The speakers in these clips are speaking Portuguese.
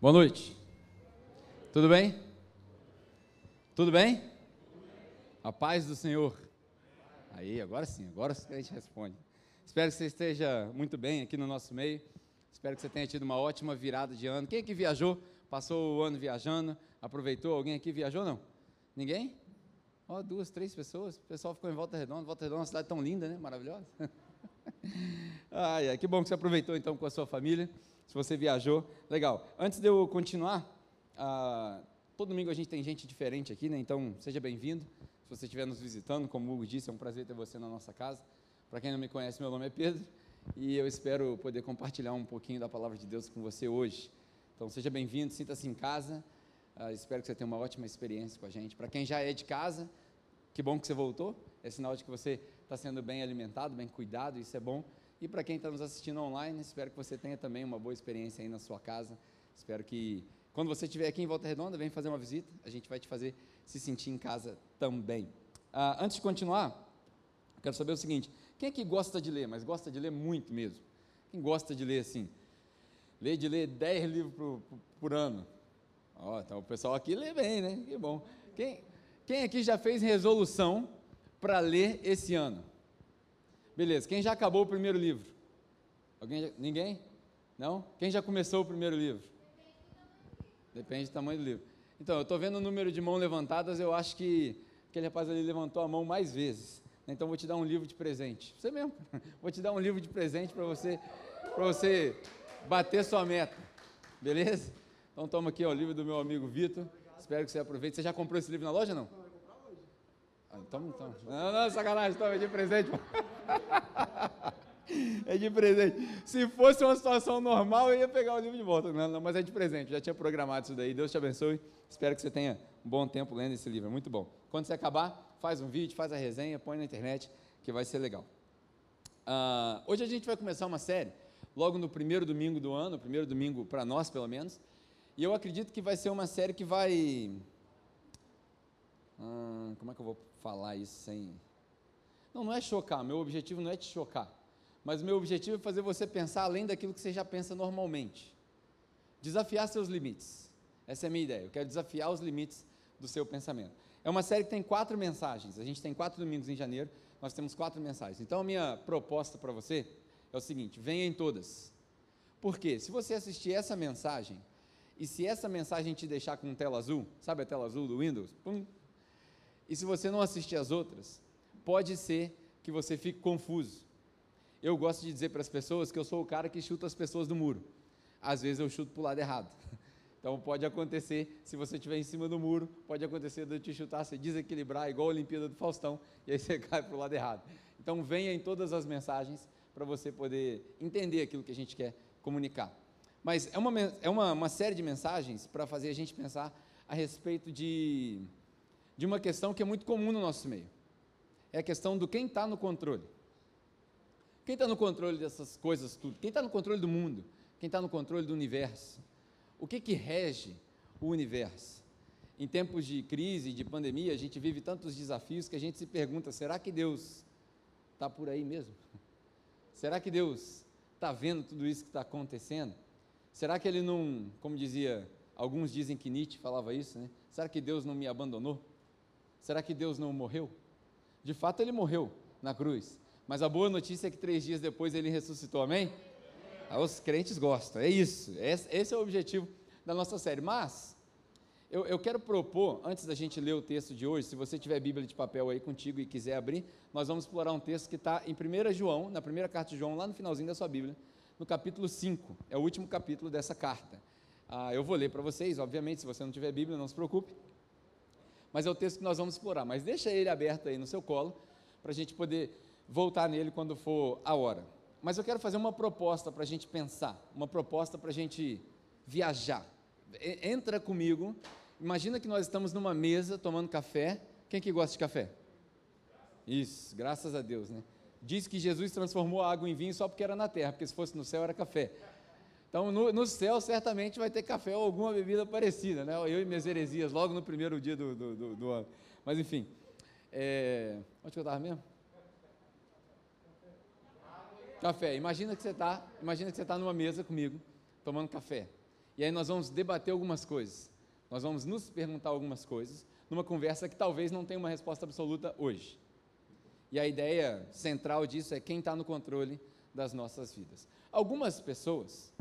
Boa noite. Tudo bem? Tudo bem? A paz do Senhor. Aí, agora sim, agora a gente responde. Espero que você esteja muito bem aqui no nosso meio. Espero que você tenha tido uma ótima virada de ano. Quem aqui viajou? Passou o ano viajando? Aproveitou? Alguém aqui viajou não? Ninguém? Ó, oh, duas, três pessoas. O pessoal ficou em Volta Redonda. Volta Redonda é uma cidade tão linda, né? Maravilhosa. ai, ai, que bom que você aproveitou então com a sua família se você viajou. Legal. Antes de eu continuar, ah, todo domingo a gente tem gente diferente aqui, né? Então, seja bem-vindo. Se você estiver nos visitando, como o Hugo disse, é um prazer ter você na nossa casa. Para quem não me conhece, meu nome é Pedro e eu espero poder compartilhar um pouquinho da palavra de Deus com você hoje. Então, seja bem-vindo, sinta-se em casa. Ah, espero que você tenha uma ótima experiência com a gente. Para quem já é de casa, que bom que você voltou. É sinal de que você está sendo bem alimentado, bem cuidado, isso é bom. E para quem está nos assistindo online, espero que você tenha também uma boa experiência aí na sua casa. Espero que quando você estiver aqui em Volta Redonda, vem fazer uma visita, a gente vai te fazer se sentir em casa também. Ah, antes de continuar, quero saber o seguinte: quem é que gosta de ler, mas gosta de ler muito mesmo? Quem gosta de ler assim? Lê de ler 10 livros por, por, por ano. Então o pessoal aqui lê bem, né? Que bom. Quem, quem aqui já fez resolução para ler esse ano? Beleza, quem já acabou o primeiro livro? Alguém já, ninguém? Não? Quem já começou o primeiro livro? Depende do tamanho do livro. Então, eu estou vendo o número de mãos levantadas, eu acho que aquele rapaz ali levantou a mão mais vezes. Então, vou te dar um livro de presente. Você mesmo. Vou te dar um livro de presente para você, você bater sua meta. Beleza? Então, toma aqui ó, o livro do meu amigo Vitor. Espero que você aproveite. Você já comprou esse livro na loja, não? Ah, então, então. Não, não, sacanagem, toma de presente. É de presente. Se fosse uma situação normal, eu ia pegar o livro de volta. Não, não, mas é de presente. Já tinha programado isso daí. Deus te abençoe. Espero que você tenha um bom tempo lendo esse livro. É muito bom. Quando você acabar, faz um vídeo, faz a resenha, põe na internet, que vai ser legal. Uh, hoje a gente vai começar uma série, logo no primeiro domingo do ano, primeiro domingo para nós, pelo menos. E eu acredito que vai ser uma série que vai. Uh, como é que eu vou falar isso sem não, não é chocar, meu objetivo não é te chocar, mas meu objetivo é fazer você pensar além daquilo que você já pensa normalmente. Desafiar seus limites. Essa é a minha ideia. Eu quero desafiar os limites do seu pensamento. É uma série que tem quatro mensagens. A gente tem quatro domingos em janeiro, nós temos quatro mensagens. Então a minha proposta para você é o seguinte: venha em todas. Por quê? Se você assistir essa mensagem, e se essa mensagem te deixar com tela azul, sabe a tela azul do Windows? Pum. E se você não assistir as outras, pode ser que você fique confuso. Eu gosto de dizer para as pessoas que eu sou o cara que chuta as pessoas do muro. Às vezes eu chuto para o lado errado. Então pode acontecer, se você estiver em cima do muro, pode acontecer de eu te chutar, se desequilibrar, igual a Olimpíada do Faustão, e aí você cai para o lado errado. Então venha em todas as mensagens para você poder entender aquilo que a gente quer comunicar. Mas é uma, é uma, uma série de mensagens para fazer a gente pensar a respeito de, de uma questão que é muito comum no nosso meio é a questão do quem está no controle. Quem está no controle dessas coisas tudo? Quem está no controle do mundo? Quem está no controle do universo? O que que rege o universo? Em tempos de crise, de pandemia, a gente vive tantos desafios que a gente se pergunta: será que Deus está por aí mesmo? Será que Deus está vendo tudo isso que está acontecendo? Será que Ele não, como dizia, alguns dizem que Nietzsche falava isso, né? Será que Deus não me abandonou? Será que Deus não morreu? De fato, ele morreu na cruz. Mas a boa notícia é que três dias depois ele ressuscitou, amém? Aí os crentes gostam, é isso. Esse é o objetivo da nossa série. Mas, eu, eu, quero propor, antes da gente ler o texto de hoje, se você tiver Bíblia de papel aí contigo e quiser abrir, nós vamos explorar um texto que está em 1 João, na primeira carta de João, lá no finalzinho da sua Bíblia, no capítulo 5. É o último capítulo dessa carta. Ah, eu vou ler para vocês, obviamente, se você não tiver Bíblia, não se preocupe mas é o texto que nós vamos explorar. Mas deixa ele aberto aí no seu colo, para a gente poder voltar nele quando for a hora. Mas eu quero fazer uma proposta para a gente pensar, uma proposta para a gente viajar. Entra comigo, imagina que nós estamos numa mesa tomando café. Quem que gosta de café? Isso, graças a Deus, né? Diz que Jesus transformou a água em vinho só porque era na terra, porque se fosse no céu era café. Então, no, no, céu, certamente vai ter café ou alguma bebida parecida, né? Eu e minhas heresias, logo no primeiro dia do, do, do, do ano. Mas, enfim. É... Onde que eu estava mesmo? Café. Imagina que você está, imagina que você está numa mesa comigo, tomando café. E aí nós vamos debater algumas coisas. Nós vamos nos perguntar algumas coisas numa conversa que talvez não tenha uma resposta absoluta hoje. E a ideia central disso é quem está no controle das nossas vidas. Algumas pessoas,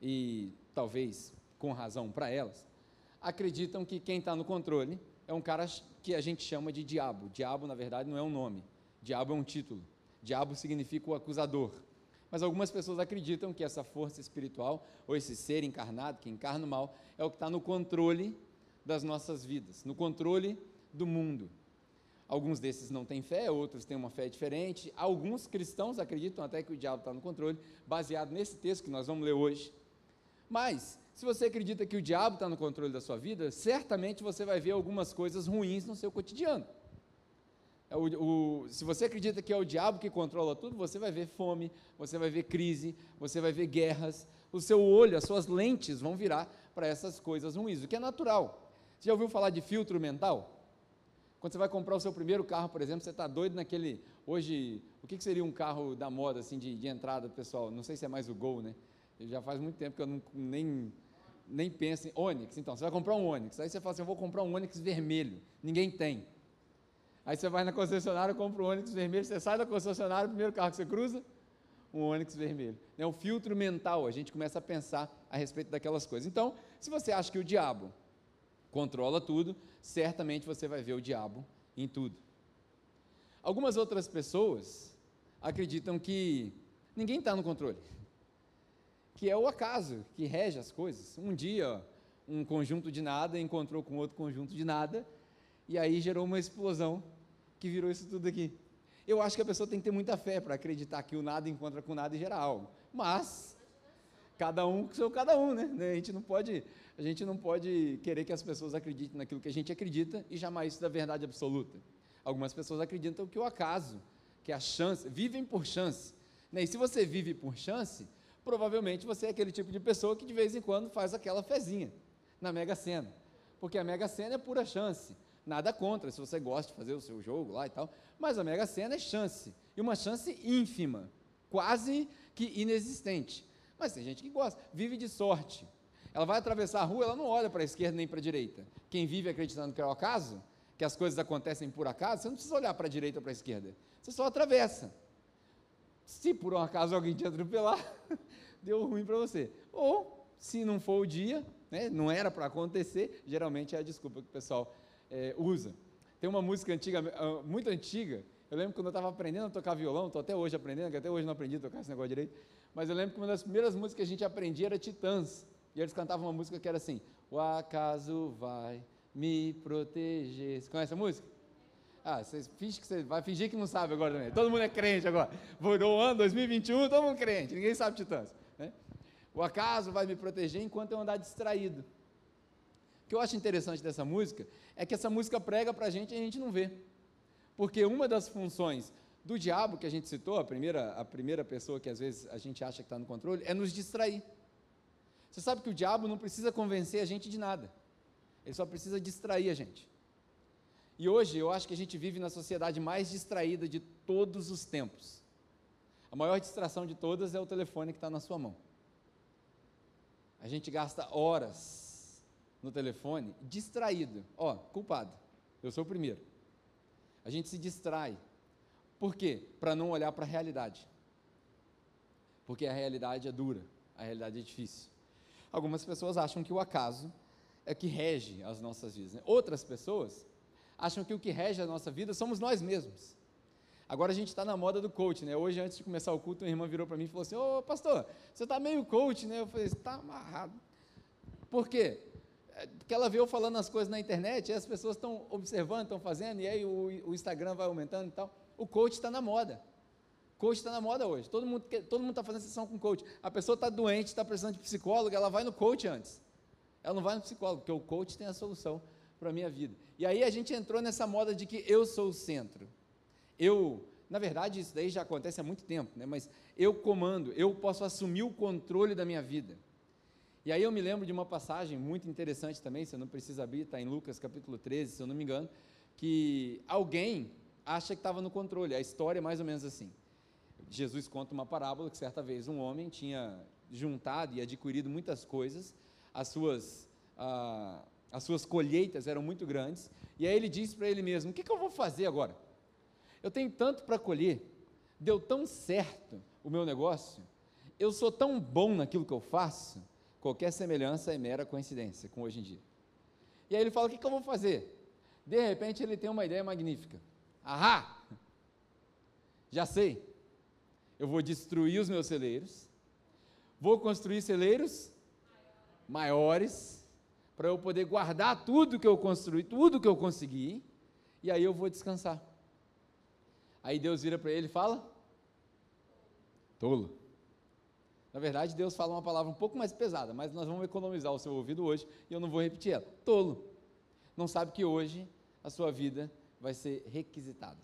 e talvez com razão para elas, acreditam que quem está no controle é um cara que a gente chama de diabo. Diabo, na verdade, não é um nome. Diabo é um título. Diabo significa o acusador. Mas algumas pessoas acreditam que essa força espiritual, ou esse ser encarnado, que encarna o mal, é o que está no controle das nossas vidas, no controle do mundo. Alguns desses não têm fé, outros têm uma fé diferente. Alguns cristãos acreditam até que o diabo está no controle, baseado nesse texto que nós vamos ler hoje. Mas, se você acredita que o diabo está no controle da sua vida, certamente você vai ver algumas coisas ruins no seu cotidiano. É o, o, se você acredita que é o diabo que controla tudo, você vai ver fome, você vai ver crise, você vai ver guerras. O seu olho, as suas lentes vão virar para essas coisas ruins, o que é natural. Você já ouviu falar de filtro mental? Quando você vai comprar o seu primeiro carro, por exemplo, você está doido naquele. Hoje, o que, que, seria um carro da moda, assim, de, de entrada, pessoal? Não sei se é mais o Gol, né? Já faz muito tempo que eu não, nem, nem penso em Onix. Então, você vai comprar um Onix. Aí você fala assim: eu vou comprar um Onix vermelho. Ninguém tem. Aí você vai na concessionária, compra um Onix vermelho. Você sai da concessionária, o primeiro carro que você cruza, um Onix vermelho. É um filtro mental. A gente começa a pensar a respeito daquelas coisas. Então, se você acha que o diabo controla tudo, certamente você vai ver o diabo em tudo. Algumas outras pessoas acreditam que ninguém está no controle, que é o acaso que rege as coisas. Um dia, um conjunto de nada encontrou com outro conjunto de nada, e aí gerou uma explosão que virou isso tudo aqui. Eu acho que a pessoa tem que ter muita fé para acreditar que o nada encontra com nada e gera algo. Mas, cada um com seu cada um, né? A gente não pode a gente não pode querer que as pessoas acreditem naquilo que a gente acredita e jamais isso da verdade absoluta. Algumas pessoas acreditam que o acaso, que a chance, vivem por chance. Né? E se você vive por chance, provavelmente você é aquele tipo de pessoa que de vez em quando faz aquela fezinha na Mega Sena. Porque a Mega Sena é pura chance. Nada contra, se você gosta de fazer o seu jogo lá e tal. Mas a Mega Sena é chance. E uma chance ínfima, quase que inexistente. Mas tem gente que gosta, vive de sorte. Ela vai atravessar a rua, ela não olha para a esquerda nem para a direita. Quem vive acreditando que é o acaso, que as coisas acontecem por acaso, você não precisa olhar para a direita ou para a esquerda. Você só atravessa. Se por um acaso alguém te atropelar, deu ruim para você. Ou, se não for o dia, né, não era para acontecer, geralmente é a desculpa que o pessoal é, usa. Tem uma música antiga, ah, muito antiga, eu lembro quando eu estava aprendendo a tocar violão, estou até hoje aprendendo, que até hoje não aprendi a tocar esse negócio direito, mas eu lembro que uma das primeiras músicas que a gente aprendia era Titãs. E eles cantavam uma música que era assim: O acaso vai me proteger. Você conhece a música? Ah, você finge que você vai fingir que não sabe agora também. Todo mundo é crente agora. Virou ano 2021, todo mundo crente. Ninguém sabe titãs. Né? O acaso vai me proteger enquanto eu andar distraído. O que eu acho interessante dessa música é que essa música prega para a gente e a gente não vê. Porque uma das funções do diabo que a gente citou, a primeira, a primeira pessoa que às vezes a gente acha que está no controle, é nos distrair. Você sabe que o diabo não precisa convencer a gente de nada, ele só precisa distrair a gente. E hoje eu acho que a gente vive na sociedade mais distraída de todos os tempos. A maior distração de todas é o telefone que está na sua mão. A gente gasta horas no telefone distraído. Ó, oh, culpado. Eu sou o primeiro. A gente se distrai. Por quê? Para não olhar para a realidade. Porque a realidade é dura, a realidade é difícil. Algumas pessoas acham que o acaso é que rege as nossas vidas. Né? Outras pessoas acham que o que rege a nossa vida somos nós mesmos. Agora a gente está na moda do coach, né? Hoje, antes de começar o culto, uma irmã virou para mim e falou assim: Ô pastor, você está meio coach, né? Eu falei: está amarrado. Por quê? É, porque ela veio falando as coisas na internet, e as pessoas estão observando, estão fazendo, e aí o, o Instagram vai aumentando e tal. O coach está na moda. Coach está na moda hoje. Todo mundo todo mundo está fazendo sessão com coach. A pessoa está doente, está precisando de psicólogo, ela vai no coach antes. Ela não vai no psicólogo, porque o coach tem a solução para a minha vida. E aí a gente entrou nessa moda de que eu sou o centro. Eu, na verdade, isso daí já acontece há muito tempo, né? mas eu comando, eu posso assumir o controle da minha vida. E aí eu me lembro de uma passagem muito interessante também, você não precisa abrir, está em Lucas capítulo 13, se eu não me engano, que alguém acha que estava no controle. A história é mais ou menos assim. Jesus conta uma parábola que certa vez um homem tinha juntado e adquirido muitas coisas, as suas, ah, as suas colheitas eram muito grandes, e aí ele disse para ele mesmo: O que, que eu vou fazer agora? Eu tenho tanto para colher, deu tão certo o meu negócio, eu sou tão bom naquilo que eu faço, qualquer semelhança é mera coincidência com hoje em dia. E aí ele fala: O que, que eu vou fazer? De repente ele tem uma ideia magnífica. Ahá! Já sei. Eu vou destruir os meus celeiros, vou construir celeiros maiores, para eu poder guardar tudo que eu construí, tudo que eu consegui, e aí eu vou descansar. Aí Deus vira para ele e fala: Tolo. Na verdade, Deus fala uma palavra um pouco mais pesada, mas nós vamos economizar o seu ouvido hoje e eu não vou repetir ela. Tolo. Não sabe que hoje a sua vida vai ser requisitada.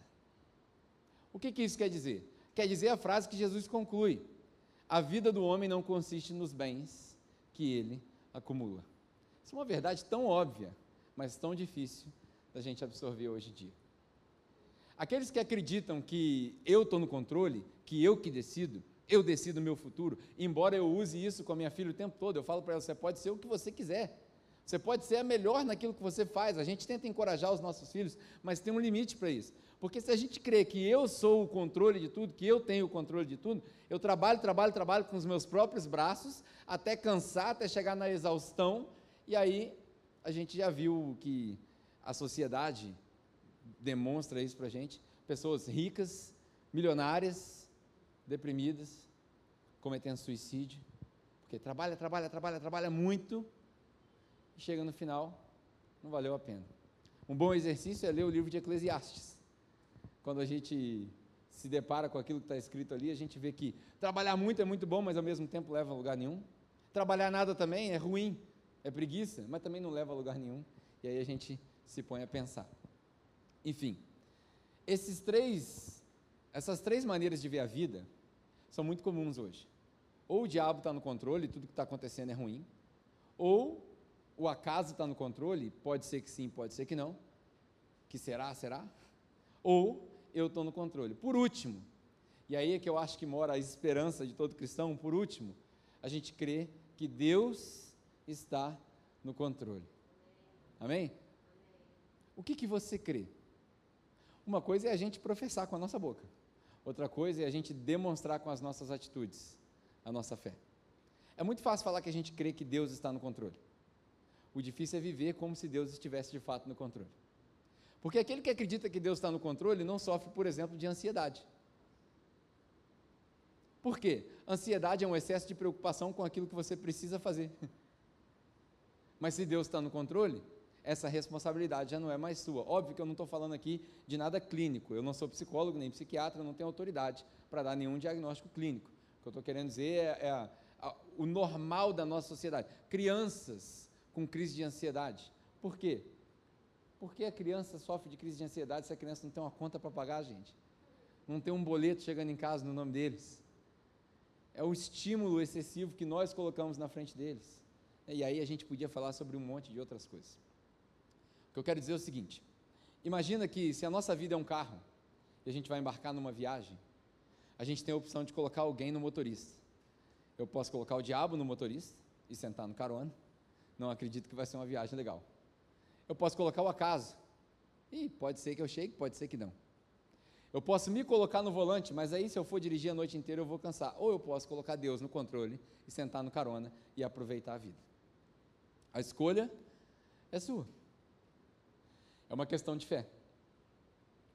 O que, que isso quer dizer? Quer dizer a frase que Jesus conclui: a vida do homem não consiste nos bens que ele acumula. Isso é uma verdade tão óbvia, mas tão difícil da gente absorver hoje em dia. Aqueles que acreditam que eu estou no controle, que eu que decido, eu decido o meu futuro, embora eu use isso com a minha filha o tempo todo, eu falo para ela: você pode ser o que você quiser. Você pode ser a melhor naquilo que você faz. A gente tenta encorajar os nossos filhos, mas tem um limite para isso. Porque se a gente crê que eu sou o controle de tudo, que eu tenho o controle de tudo, eu trabalho, trabalho, trabalho com os meus próprios braços, até cansar, até chegar na exaustão, e aí a gente já viu que a sociedade demonstra isso para a gente. Pessoas ricas, milionárias, deprimidas, cometendo suicídio, porque trabalha, trabalha, trabalha, trabalha muito, e chega no final, não valeu a pena. Um bom exercício é ler o livro de Eclesiastes. Quando a gente se depara com aquilo que está escrito ali, a gente vê que trabalhar muito é muito bom, mas ao mesmo tempo leva a lugar nenhum. Trabalhar nada também é ruim, é preguiça, mas também não leva a lugar nenhum. E aí a gente se põe a pensar. Enfim, esses três, essas três maneiras de ver a vida são muito comuns hoje. Ou o diabo está no controle, tudo que está acontecendo é ruim, ou o acaso está no controle, pode ser que sim, pode ser que não, que será, será, ou eu estou no controle. Por último, e aí é que eu acho que mora a esperança de todo cristão, por último, a gente crê que Deus está no controle. Amém? O que, que você crê? Uma coisa é a gente professar com a nossa boca, outra coisa é a gente demonstrar com as nossas atitudes a nossa fé. É muito fácil falar que a gente crê que Deus está no controle. O difícil é viver como se Deus estivesse de fato no controle. Porque aquele que acredita que Deus está no controle não sofre, por exemplo, de ansiedade. Por quê? Ansiedade é um excesso de preocupação com aquilo que você precisa fazer. Mas se Deus está no controle, essa responsabilidade já não é mais sua. Óbvio que eu não estou falando aqui de nada clínico. Eu não sou psicólogo nem psiquiatra, não tenho autoridade para dar nenhum diagnóstico clínico. O que eu estou querendo dizer é, é a, a, o normal da nossa sociedade. Crianças com crise de ansiedade. Por quê? Porque a criança sofre de crise de ansiedade se a criança não tem uma conta para pagar, gente. Não tem um boleto chegando em casa no nome deles. É o estímulo excessivo que nós colocamos na frente deles. E aí a gente podia falar sobre um monte de outras coisas. O que eu quero dizer é o seguinte: imagina que se a nossa vida é um carro e a gente vai embarcar numa viagem, a gente tem a opção de colocar alguém no motorista. Eu posso colocar o diabo no motorista e sentar no carona, não acredito que vai ser uma viagem legal. Eu posso colocar o acaso. E pode ser que eu chegue, pode ser que não. Eu posso me colocar no volante, mas aí se eu for dirigir a noite inteira eu vou cansar. Ou eu posso colocar Deus no controle e sentar no carona e aproveitar a vida. A escolha é sua. É uma questão de fé.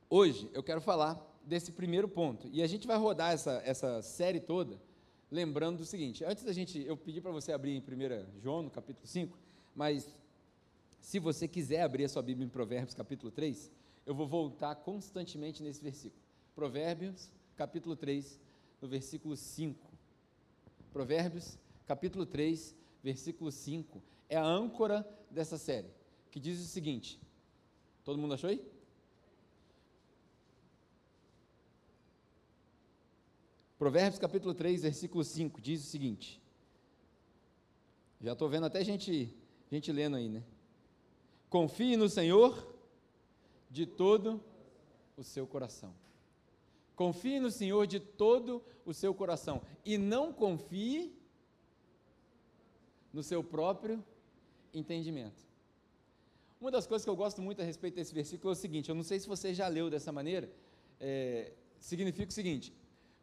Hoje eu quero falar desse primeiro ponto. E a gente vai rodar essa, essa série toda lembrando do seguinte: antes da gente, eu pedi para você abrir em 1 João, no capítulo 5, mas se você quiser abrir a sua Bíblia em Provérbios, capítulo 3, eu vou voltar constantemente nesse versículo. Provérbios, capítulo 3, no versículo 5. Provérbios, capítulo 3, versículo 5, é a âncora dessa série, que diz o seguinte: todo mundo achou aí? Provérbios capítulo 3, versículo 5, diz o seguinte. Já estou vendo até gente, gente lendo aí, né? Confie no Senhor de todo o seu coração. Confie no Senhor de todo o seu coração. E não confie no seu próprio entendimento. Uma das coisas que eu gosto muito a respeito desse versículo é o seguinte: eu não sei se você já leu dessa maneira, é, significa o seguinte: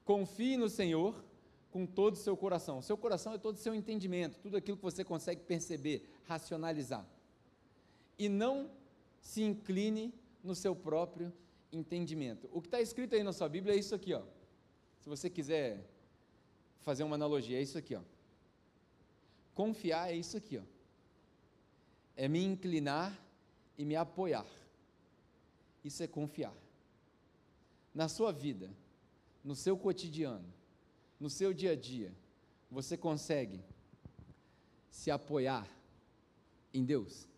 confie no Senhor com todo o seu coração. Seu coração é todo o seu entendimento, tudo aquilo que você consegue perceber, racionalizar. E não se incline no seu próprio entendimento. O que está escrito aí na sua Bíblia é isso aqui, ó. Se você quiser fazer uma analogia, é isso aqui, ó. Confiar é isso aqui, ó. É me inclinar e me apoiar. Isso é confiar. Na sua vida, no seu cotidiano, no seu dia a dia, você consegue se apoiar em Deus?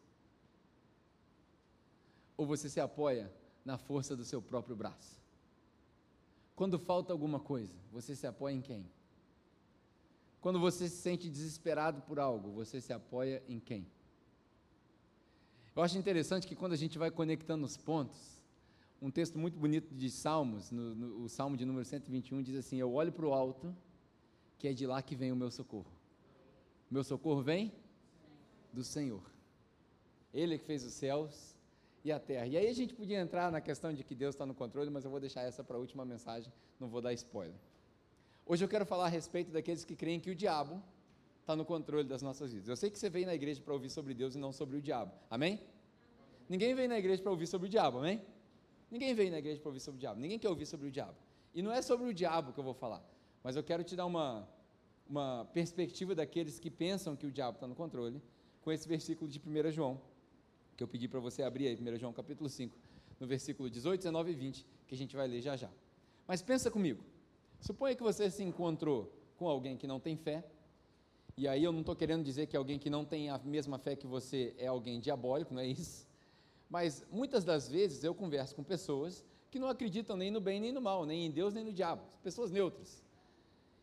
Ou você se apoia na força do seu próprio braço? Quando falta alguma coisa, você se apoia em quem? Quando você se sente desesperado por algo, você se apoia em quem? Eu acho interessante que quando a gente vai conectando os pontos, um texto muito bonito de Salmos, no, no, o Salmo de número 121 diz assim: Eu olho para o alto, que é de lá que vem o meu socorro. Meu socorro vem do Senhor. Ele que fez os céus e a terra. E aí a gente podia entrar na questão de que Deus está no controle, mas eu vou deixar essa para a última mensagem, não vou dar spoiler. Hoje eu quero falar a respeito daqueles que creem que o diabo está no controle das nossas vidas. Eu sei que você veio na igreja para ouvir sobre Deus e não sobre o diabo. Amém? Ninguém veio na igreja para ouvir sobre o diabo, amém? Ninguém veio na igreja para ouvir sobre o diabo. Ninguém quer ouvir sobre o diabo. E não é sobre o diabo que eu vou falar, mas eu quero te dar uma, uma perspectiva daqueles que pensam que o diabo está no controle, com esse versículo de 1 João, que eu pedi para você abrir aí, 1 João capítulo 5, no versículo 18, 19 e 20, que a gente vai ler já já. Mas pensa comigo, suponha que você se encontrou com alguém que não tem fé, e aí eu não estou querendo dizer que alguém que não tem a mesma fé que você é alguém diabólico, não é isso? Mas muitas das vezes eu converso com pessoas que não acreditam nem no bem nem no mal, nem em Deus nem no diabo, pessoas neutras.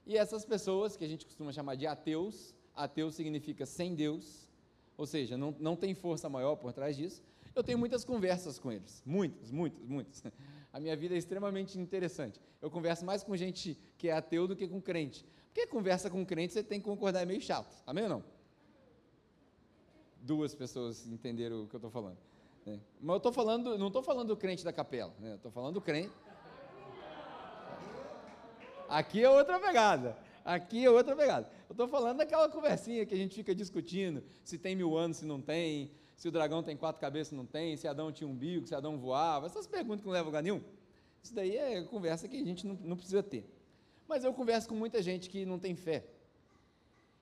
E essas pessoas, que a gente costuma chamar de ateus, ateu significa sem Deus, ou seja, não, não tem força maior por trás disso. Eu tenho muitas conversas com eles, muitas, muitas, muitas. A minha vida é extremamente interessante. Eu converso mais com gente que é ateu do que com crente. Porque conversa com crente você tem que concordar, é meio chato. Amém ou não? Duas pessoas entenderam o que eu estou falando. Né? Mas eu estou falando, não estou falando do crente da capela, né? estou falando do crente. Aqui é outra pegada. Aqui é outra pegada. Eu estou falando daquela conversinha que a gente fica discutindo se tem mil anos, se não tem, se o dragão tem quatro cabeças, não tem, se Adão tinha um bico, se Adão voava, essas perguntas que não levam a lugar nenhum. Isso daí é conversa que a gente não, não precisa ter. Mas eu converso com muita gente que não tem fé.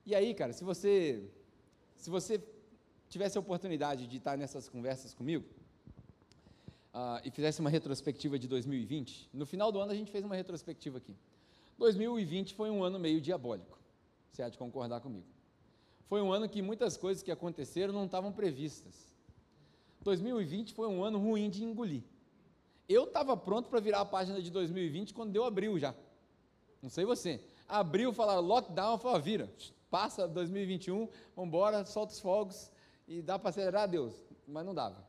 E aí, cara, se você se você tivesse a oportunidade de estar nessas conversas comigo uh, e fizesse uma retrospectiva de 2020, no final do ano a gente fez uma retrospectiva aqui. 2020 foi um ano meio diabólico. Você há de concordar comigo. Foi um ano que muitas coisas que aconteceram não estavam previstas. 2020 foi um ano ruim de engolir. Eu estava pronto para virar a página de 2020 quando deu abril já. Não sei você. Abriu, falaram lockdown, falou, vira, passa 2021, vamos embora, solta os fogos e dá para acelerar, Deus. Mas não dava.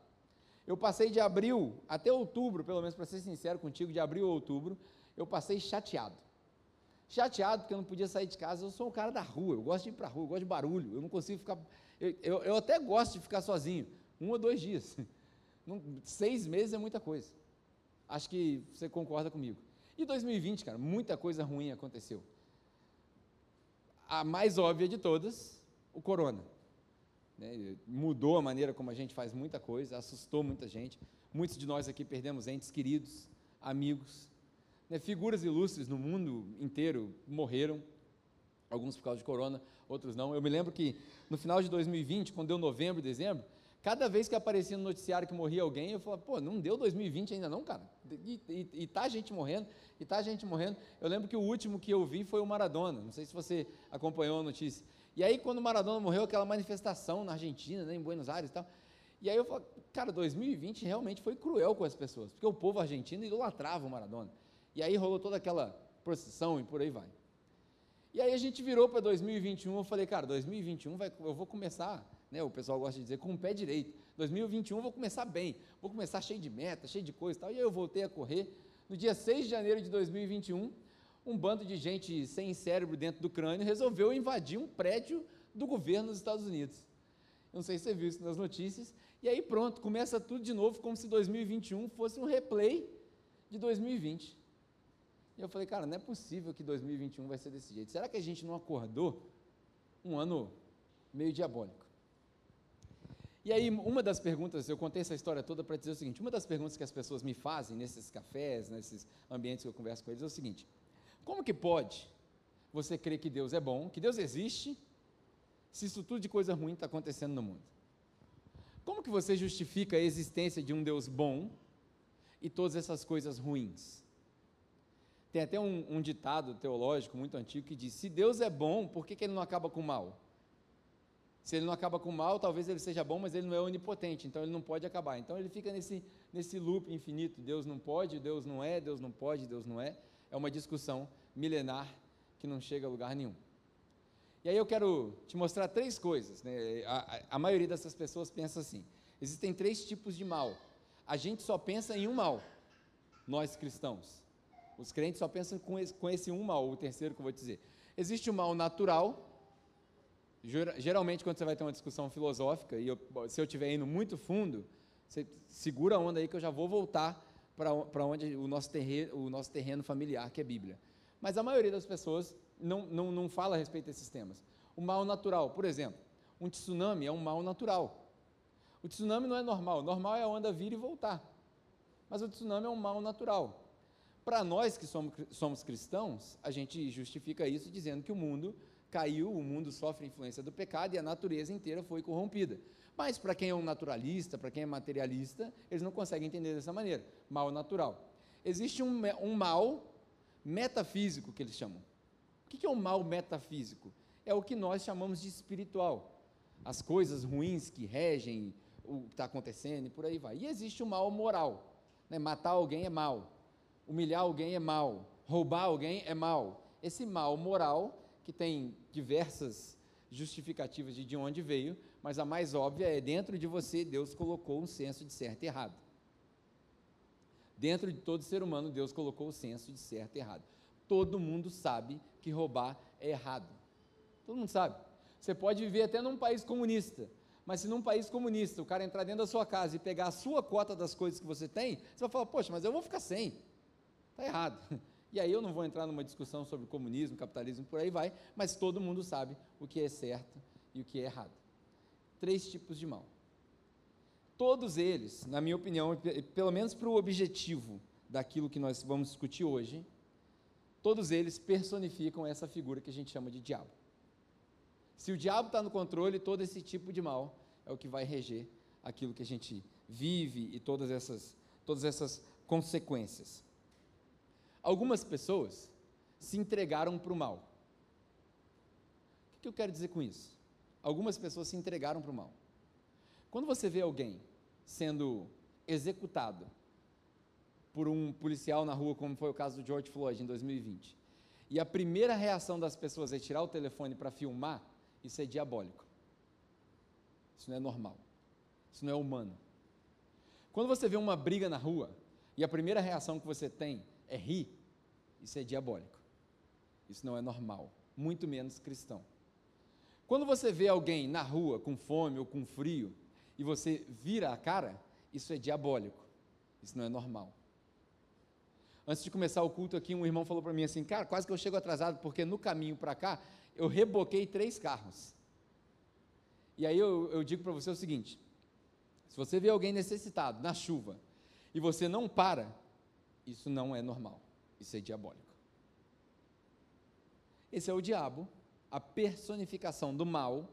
Eu passei de abril até outubro, pelo menos para ser sincero contigo, de abril a outubro, eu passei chateado. Chateado porque eu não podia sair de casa. Eu sou um cara da rua, eu gosto de ir para a rua, eu gosto de barulho, eu não consigo ficar. Eu, eu, eu até gosto de ficar sozinho, um ou dois dias. Não, seis meses é muita coisa. Acho que você concorda comigo. E 2020, cara, muita coisa ruim aconteceu. A mais óbvia de todas, o corona. Né? Mudou a maneira como a gente faz muita coisa, assustou muita gente. Muitos de nós aqui perdemos entes queridos, amigos. Né? Figuras ilustres no mundo inteiro morreram, alguns por causa de corona, outros não. Eu me lembro que no final de 2020, quando deu novembro e dezembro, Cada vez que aparecia no noticiário que morria alguém, eu falava, pô, não deu 2020 ainda não, cara. E, e, e tá gente morrendo, e tá gente morrendo. Eu lembro que o último que eu vi foi o Maradona. Não sei se você acompanhou a notícia. E aí, quando o Maradona morreu, aquela manifestação na Argentina, né, em Buenos Aires e tal. E aí eu falei, cara, 2020 realmente foi cruel com as pessoas, porque o povo argentino idolatrava o Maradona. E aí rolou toda aquela procissão e por aí vai. E aí a gente virou para 2021, eu falei, cara, 2021 vai, eu vou começar né, o pessoal gosta de dizer, com o pé direito. 2021 vou começar bem, vou começar cheio de meta, cheio de coisa e tal. E aí eu voltei a correr. No dia 6 de janeiro de 2021, um bando de gente sem cérebro dentro do crânio resolveu invadir um prédio do governo dos Estados Unidos. Eu não sei se você viu isso nas notícias. E aí pronto, começa tudo de novo, como se 2021 fosse um replay de 2020. E eu falei, cara, não é possível que 2021 vai ser desse jeito. Será que a gente não acordou um ano meio diabólico? E aí, uma das perguntas, eu contei essa história toda para dizer o seguinte: uma das perguntas que as pessoas me fazem nesses cafés, nesses ambientes que eu converso com eles, é o seguinte: como que pode você crer que Deus é bom, que Deus existe, se isso tudo de coisa ruim está acontecendo no mundo? Como que você justifica a existência de um Deus bom e todas essas coisas ruins? Tem até um, um ditado teológico muito antigo que diz: se Deus é bom, por que, que ele não acaba com o mal? Se ele não acaba com o mal, talvez ele seja bom, mas ele não é onipotente, então ele não pode acabar. Então ele fica nesse, nesse loop infinito: Deus não pode, Deus não é, Deus não pode, Deus não é. É uma discussão milenar que não chega a lugar nenhum. E aí eu quero te mostrar três coisas. Né? A, a, a maioria dessas pessoas pensa assim: existem três tipos de mal. A gente só pensa em um mal, nós cristãos. Os crentes só pensam com esse, com esse um mal, o terceiro que eu vou dizer. Existe o mal natural, Geralmente, quando você vai ter uma discussão filosófica, e eu, se eu estiver indo muito fundo, você segura a onda aí que eu já vou voltar para onde o nosso, terreno, o nosso terreno familiar, que é Bíblia. Mas a maioria das pessoas não, não, não fala a respeito desses temas. O mal natural, por exemplo, um tsunami é um mal natural. O tsunami não é normal, normal é a onda vir e voltar. Mas o tsunami é um mal natural. Para nós que somos, somos cristãos, a gente justifica isso dizendo que o mundo caiu, o mundo sofre influência do pecado e a natureza inteira foi corrompida. Mas para quem é um naturalista, para quem é materialista, eles não conseguem entender dessa maneira. Mal natural. Existe um, um mal metafísico que eles chamam. O que é um mal metafísico? É o que nós chamamos de espiritual. As coisas ruins que regem o que está acontecendo e por aí vai. E existe o mal moral. Né? Matar alguém é mal. Humilhar alguém é mal. Roubar alguém é mal. Esse mal moral que tem diversas justificativas de de onde veio, mas a mais óbvia é dentro de você Deus colocou um senso de certo e errado. Dentro de todo ser humano Deus colocou o senso de certo e errado. Todo mundo sabe que roubar é errado. Todo mundo sabe. Você pode viver até num país comunista, mas se num país comunista o cara entrar dentro da sua casa e pegar a sua cota das coisas que você tem, você vai falar: "Poxa, mas eu vou ficar sem". Está errado. E aí eu não vou entrar numa discussão sobre comunismo, capitalismo, por aí vai, mas todo mundo sabe o que é certo e o que é errado. Três tipos de mal. Todos eles, na minha opinião, pelo menos para o objetivo daquilo que nós vamos discutir hoje, todos eles personificam essa figura que a gente chama de diabo. Se o diabo está no controle, todo esse tipo de mal é o que vai reger aquilo que a gente vive e todas essas, todas essas consequências. Algumas pessoas se entregaram para o mal. O que eu quero dizer com isso? Algumas pessoas se entregaram para o mal. Quando você vê alguém sendo executado por um policial na rua, como foi o caso do George Floyd em 2020, e a primeira reação das pessoas é tirar o telefone para filmar, isso é diabólico. Isso não é normal. Isso não é humano. Quando você vê uma briga na rua e a primeira reação que você tem é rir, isso é diabólico. Isso não é normal, muito menos cristão. Quando você vê alguém na rua com fome ou com frio e você vira a cara, isso é diabólico. Isso não é normal. Antes de começar o culto aqui, um irmão falou para mim assim: Cara, quase que eu chego atrasado, porque no caminho para cá eu reboquei três carros. E aí eu, eu digo para você o seguinte: se você vê alguém necessitado na chuva e você não para, isso não é normal, isso é diabólico. Esse é o diabo, a personificação do mal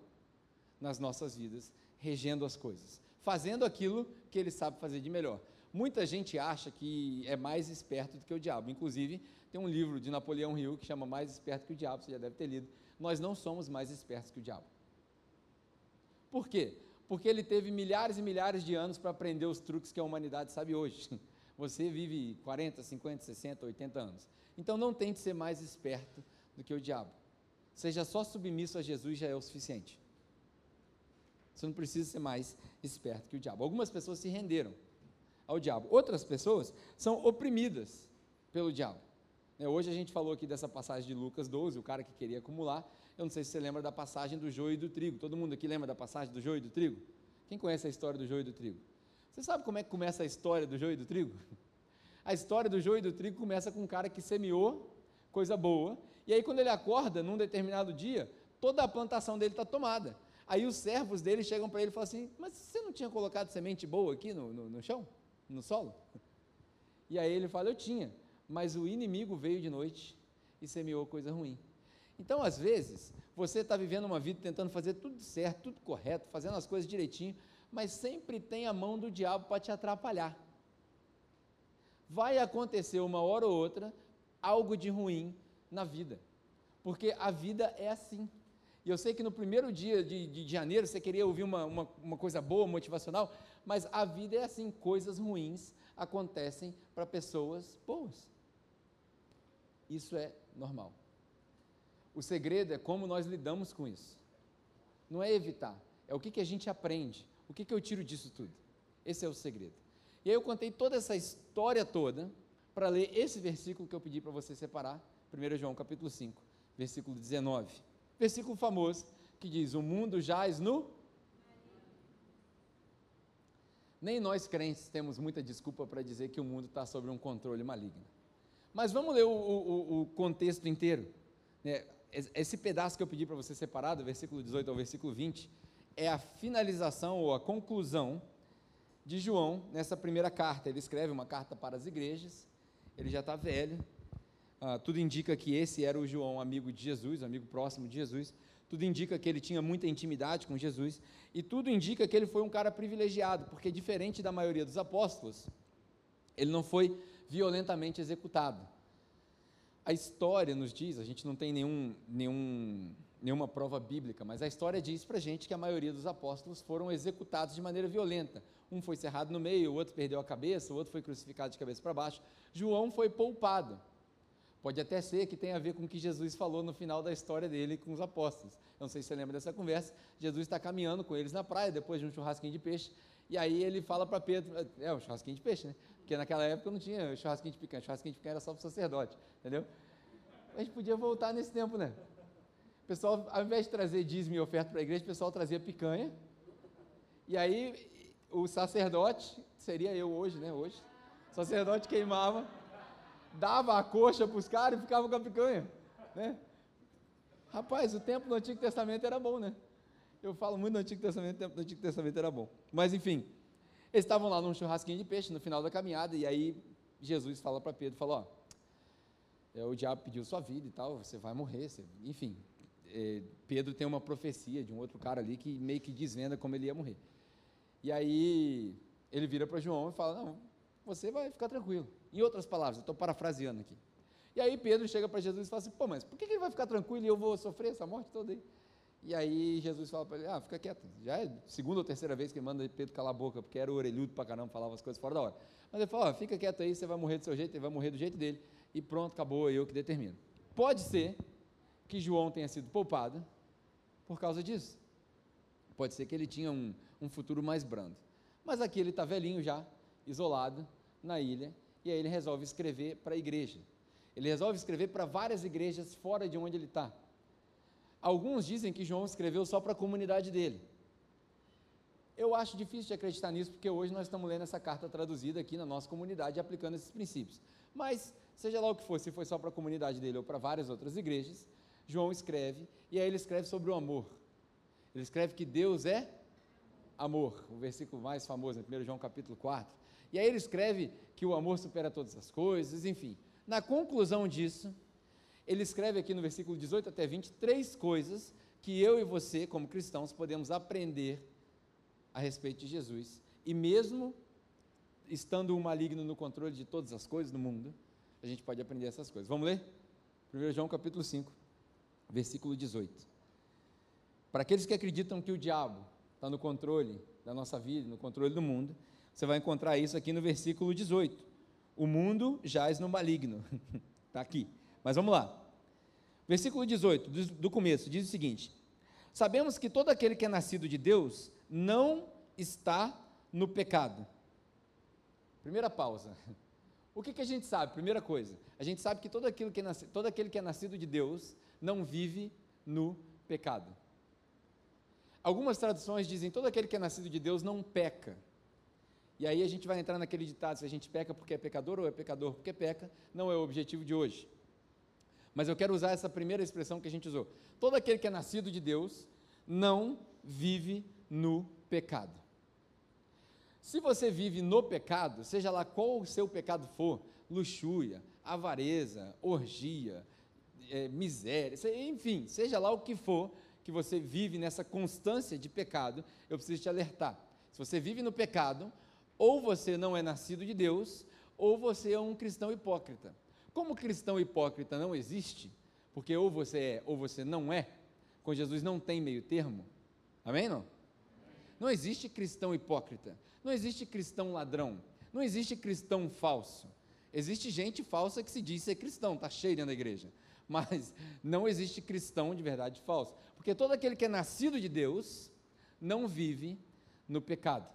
nas nossas vidas, regendo as coisas, fazendo aquilo que ele sabe fazer de melhor. Muita gente acha que é mais esperto do que o diabo. Inclusive, tem um livro de Napoleão Hill que chama Mais Esperto que o Diabo, você já deve ter lido. Nós não somos mais espertos que o diabo. Por quê? Porque ele teve milhares e milhares de anos para aprender os truques que a humanidade sabe hoje. Você vive 40, 50, 60, 80 anos. Então não tente ser mais esperto do que o diabo. Seja só submisso a Jesus já é o suficiente. Você não precisa ser mais esperto que o diabo. Algumas pessoas se renderam ao diabo. Outras pessoas são oprimidas pelo diabo. Né, hoje a gente falou aqui dessa passagem de Lucas 12, o cara que queria acumular. Eu não sei se você lembra da passagem do joio e do trigo. Todo mundo aqui lembra da passagem do joio e do trigo? Quem conhece a história do joio e do trigo? Você sabe como é que começa a história do joio e do trigo? A história do joio e do trigo começa com um cara que semeou coisa boa, e aí quando ele acorda num determinado dia, toda a plantação dele está tomada. Aí os servos dele chegam para ele e falam assim: Mas você não tinha colocado semente boa aqui no, no, no chão? No solo? E aí ele fala: Eu tinha, mas o inimigo veio de noite e semeou coisa ruim. Então, às vezes, você está vivendo uma vida tentando fazer tudo certo, tudo correto, fazendo as coisas direitinho, mas sempre tem a mão do diabo para te atrapalhar. Vai acontecer uma hora ou outra algo de ruim na vida, porque a vida é assim. E eu sei que no primeiro dia de, de janeiro você queria ouvir uma, uma, uma coisa boa, motivacional, mas a vida é assim: coisas ruins acontecem para pessoas boas. Isso é normal. O segredo é como nós lidamos com isso. Não é evitar, é o que, que a gente aprende, o que, que eu tiro disso tudo. Esse é o segredo. E aí eu contei toda essa história toda para ler esse versículo que eu pedi para você separar, 1 João capítulo 5, versículo 19. Versículo famoso que diz: O mundo jaz no. Nem nós crentes temos muita desculpa para dizer que o mundo está sob um controle maligno. Mas vamos ler o, o, o contexto inteiro. Né? esse pedaço que eu pedi para você separar, do versículo 18 ao versículo 20, é a finalização ou a conclusão de João nessa primeira carta. Ele escreve uma carta para as igrejas, ele já está velho, ah, tudo indica que esse era o João, amigo de Jesus, amigo próximo de Jesus, tudo indica que ele tinha muita intimidade com Jesus, e tudo indica que ele foi um cara privilegiado, porque diferente da maioria dos apóstolos, ele não foi violentamente executado. A história nos diz, a gente não tem nenhum, nenhum, nenhuma prova bíblica, mas a história diz para gente que a maioria dos apóstolos foram executados de maneira violenta. Um foi cerrado no meio, o outro perdeu a cabeça, o outro foi crucificado de cabeça para baixo. João foi poupado. Pode até ser que tenha a ver com o que Jesus falou no final da história dele com os apóstolos. Eu não sei se você lembra dessa conversa. Jesus está caminhando com eles na praia, depois de um churrasquinho de peixe, e aí ele fala para Pedro, é o churrasquinho de peixe, né? Porque naquela época não tinha churrasquinho de picanha, churrasquinho de picanha era só para o sacerdote, entendeu? A gente podia voltar nesse tempo, né? Pessoal, ao invés de trazer dízimo e oferta para a igreja, o pessoal trazia picanha. E aí o sacerdote, seria eu hoje, né? Hoje. O sacerdote queimava, dava a coxa para os caras e ficava com a picanha, né? Rapaz, o tempo do Antigo Testamento era bom, né? Eu falo muito do Antigo Testamento, o tempo do Antigo Testamento era bom. Mas enfim, eles estavam lá num churrasquinho de peixe no final da caminhada, e aí Jesus fala para Pedro, falou, ó, é, o diabo pediu sua vida e tal, você vai morrer, você, enfim. É, Pedro tem uma profecia de um outro cara ali que meio que desvenda como ele ia morrer. E aí ele vira para João e fala: Não, você vai ficar tranquilo. Em outras palavras, eu estou parafraseando aqui. E aí Pedro chega para Jesus e fala assim: Pô, mas por que ele vai ficar tranquilo e eu vou sofrer essa morte toda aí? E aí Jesus fala para ele: Ah, fica quieto. Já é segunda ou terceira vez que ele manda Pedro calar a boca, porque era orelhudo para caramba, falava as coisas fora da hora. Mas ele fala: oh, Fica quieto aí, você vai morrer do seu jeito, ele vai morrer do jeito dele e pronto, acabou, eu que determino. Pode ser que João tenha sido poupado por causa disso. Pode ser que ele tinha um, um futuro mais brando. Mas aqui ele está velhinho já, isolado, na ilha, e aí ele resolve escrever para a igreja. Ele resolve escrever para várias igrejas fora de onde ele está. Alguns dizem que João escreveu só para a comunidade dele. Eu acho difícil de acreditar nisso, porque hoje nós estamos lendo essa carta traduzida aqui na nossa comunidade aplicando esses princípios. Mas seja lá o que for, se foi só para a comunidade dele ou para várias outras igrejas, João escreve, e aí ele escreve sobre o amor. Ele escreve que Deus é amor, o versículo mais famoso, em 1 João capítulo 4. E aí ele escreve que o amor supera todas as coisas, enfim. Na conclusão disso, ele escreve aqui no versículo 18 até 20 três coisas que eu e você, como cristãos, podemos aprender a respeito de Jesus. E mesmo estando o maligno no controle de todas as coisas do mundo, a gente pode aprender essas coisas. Vamos ler? 1 João capítulo 5, versículo 18. Para aqueles que acreditam que o diabo está no controle da nossa vida, no controle do mundo, você vai encontrar isso aqui no versículo 18. O mundo jaz no maligno. Está aqui. Mas vamos lá. Versículo 18, do, do começo, diz o seguinte: Sabemos que todo aquele que é nascido de Deus não está no pecado. Primeira pausa. O que, que a gente sabe? Primeira coisa, a gente sabe que todo, aquilo que é todo aquele que é nascido de Deus não vive no pecado. Algumas traduções dizem: todo aquele que é nascido de Deus não peca. E aí a gente vai entrar naquele ditado: se a gente peca porque é pecador ou é pecador porque peca, não é o objetivo de hoje. Mas eu quero usar essa primeira expressão que a gente usou. Todo aquele que é nascido de Deus não vive no pecado. Se você vive no pecado, seja lá qual o seu pecado for, luxúria, avareza, orgia, é, miséria, enfim, seja lá o que for que você vive nessa constância de pecado, eu preciso te alertar. Se você vive no pecado, ou você não é nascido de Deus, ou você é um cristão hipócrita. Como cristão hipócrita não existe, porque ou você é ou você não é, com Jesus não tem meio termo. Amém? Não? Não existe cristão hipócrita, não existe cristão ladrão, não existe cristão falso. Existe gente falsa que se diz ser cristão, está cheio dentro da igreja. Mas não existe cristão de verdade falso. Porque todo aquele que é nascido de Deus não vive no pecado.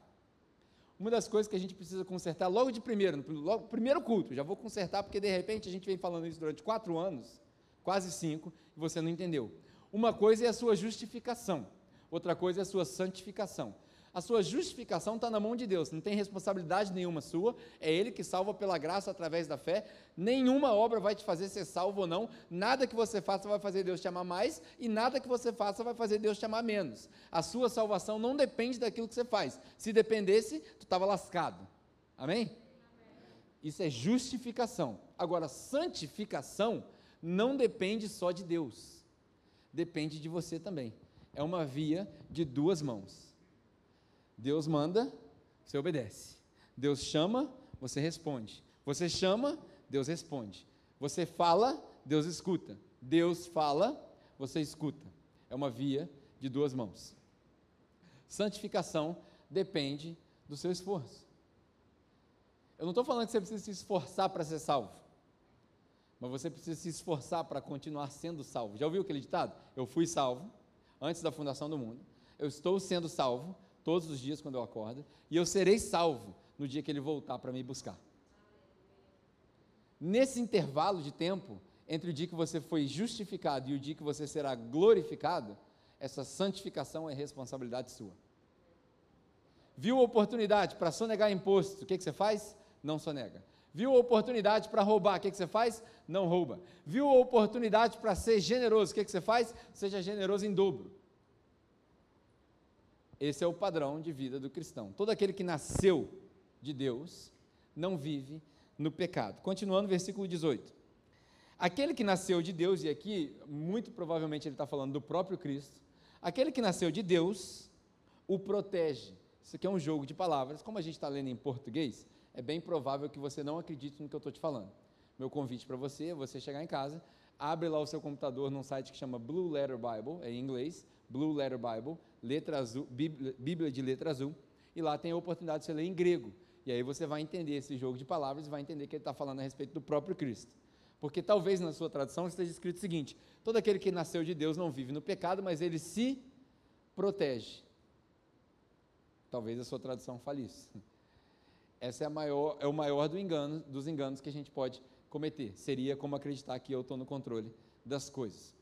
Uma das coisas que a gente precisa consertar logo de primeiro, no logo, primeiro culto, já vou consertar porque de repente a gente vem falando isso durante quatro anos, quase cinco, e você não entendeu. Uma coisa é a sua justificação, outra coisa é a sua santificação. A sua justificação está na mão de Deus, não tem responsabilidade nenhuma sua, é Ele que salva pela graça através da fé. Nenhuma obra vai te fazer ser salvo ou não, nada que você faça vai fazer Deus te amar mais, e nada que você faça vai fazer Deus te amar menos. A sua salvação não depende daquilo que você faz. Se dependesse, tu estava lascado. Amém? Isso é justificação. Agora, santificação não depende só de Deus, depende de você também. É uma via de duas mãos. Deus manda, você obedece. Deus chama, você responde. Você chama, Deus responde. Você fala, Deus escuta. Deus fala, você escuta. É uma via de duas mãos. Santificação depende do seu esforço. Eu não estou falando que você precisa se esforçar para ser salvo, mas você precisa se esforçar para continuar sendo salvo. Já ouviu aquele ditado? Eu fui salvo antes da fundação do mundo, eu estou sendo salvo todos os dias quando eu acordo, e eu serei salvo no dia que ele voltar para me buscar. Nesse intervalo de tempo, entre o dia que você foi justificado e o dia que você será glorificado, essa santificação é responsabilidade sua. Viu a oportunidade para sonegar imposto, o que, que você faz? Não sonega. Viu a oportunidade para roubar, o que, que você faz? Não rouba. Viu a oportunidade para ser generoso, o que, que você faz? Seja generoso em dobro. Esse é o padrão de vida do cristão. Todo aquele que nasceu de Deus não vive no pecado. Continuando, versículo 18. Aquele que nasceu de Deus, e aqui muito provavelmente ele está falando do próprio Cristo, aquele que nasceu de Deus o protege. Isso aqui é um jogo de palavras. Como a gente está lendo em português, é bem provável que você não acredite no que eu estou te falando. Meu convite para você é você chegar em casa, abre lá o seu computador num site que chama Blue Letter Bible, é em inglês, Blue Letter Bible, letra azul, Bíblia, de letra azul, e lá tem a oportunidade de você ler em grego. E aí você vai entender esse jogo de palavras e vai entender que ele está falando a respeito do próprio Cristo. Porque talvez na sua tradução esteja escrito o seguinte: todo aquele que nasceu de Deus não vive no pecado, mas ele se protege. Talvez a sua tradução fale isso. Essa é, maior, é o maior do engano, dos enganos que a gente pode cometer. Seria como acreditar que eu estou no controle das coisas.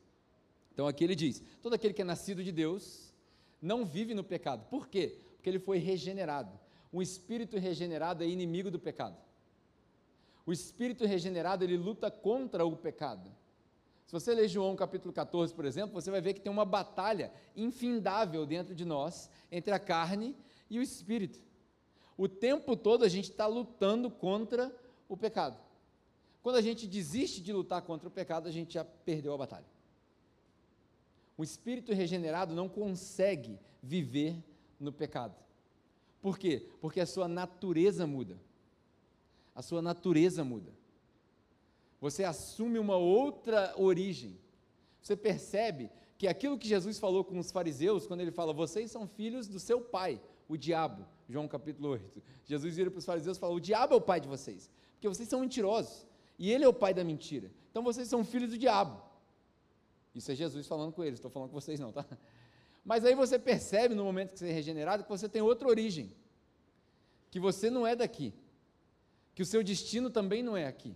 Então aqui ele diz: todo aquele que é nascido de Deus não vive no pecado. Por quê? Porque ele foi regenerado. Um espírito regenerado é inimigo do pecado. O espírito regenerado, ele luta contra o pecado. Se você ler João capítulo 14, por exemplo, você vai ver que tem uma batalha infindável dentro de nós entre a carne e o espírito. O tempo todo a gente está lutando contra o pecado. Quando a gente desiste de lutar contra o pecado, a gente já perdeu a batalha. O espírito regenerado não consegue viver no pecado. Por quê? Porque a sua natureza muda. A sua natureza muda. Você assume uma outra origem. Você percebe que aquilo que Jesus falou com os fariseus, quando ele fala, vocês são filhos do seu pai, o diabo, João capítulo 8. Jesus vira para os fariseus e fala: o diabo é o pai de vocês, porque vocês são mentirosos, e ele é o pai da mentira. Então vocês são filhos do diabo. Isso é Jesus falando com eles, estou falando com vocês não, tá? Mas aí você percebe no momento que você é regenerado que você tem outra origem, que você não é daqui, que o seu destino também não é aqui,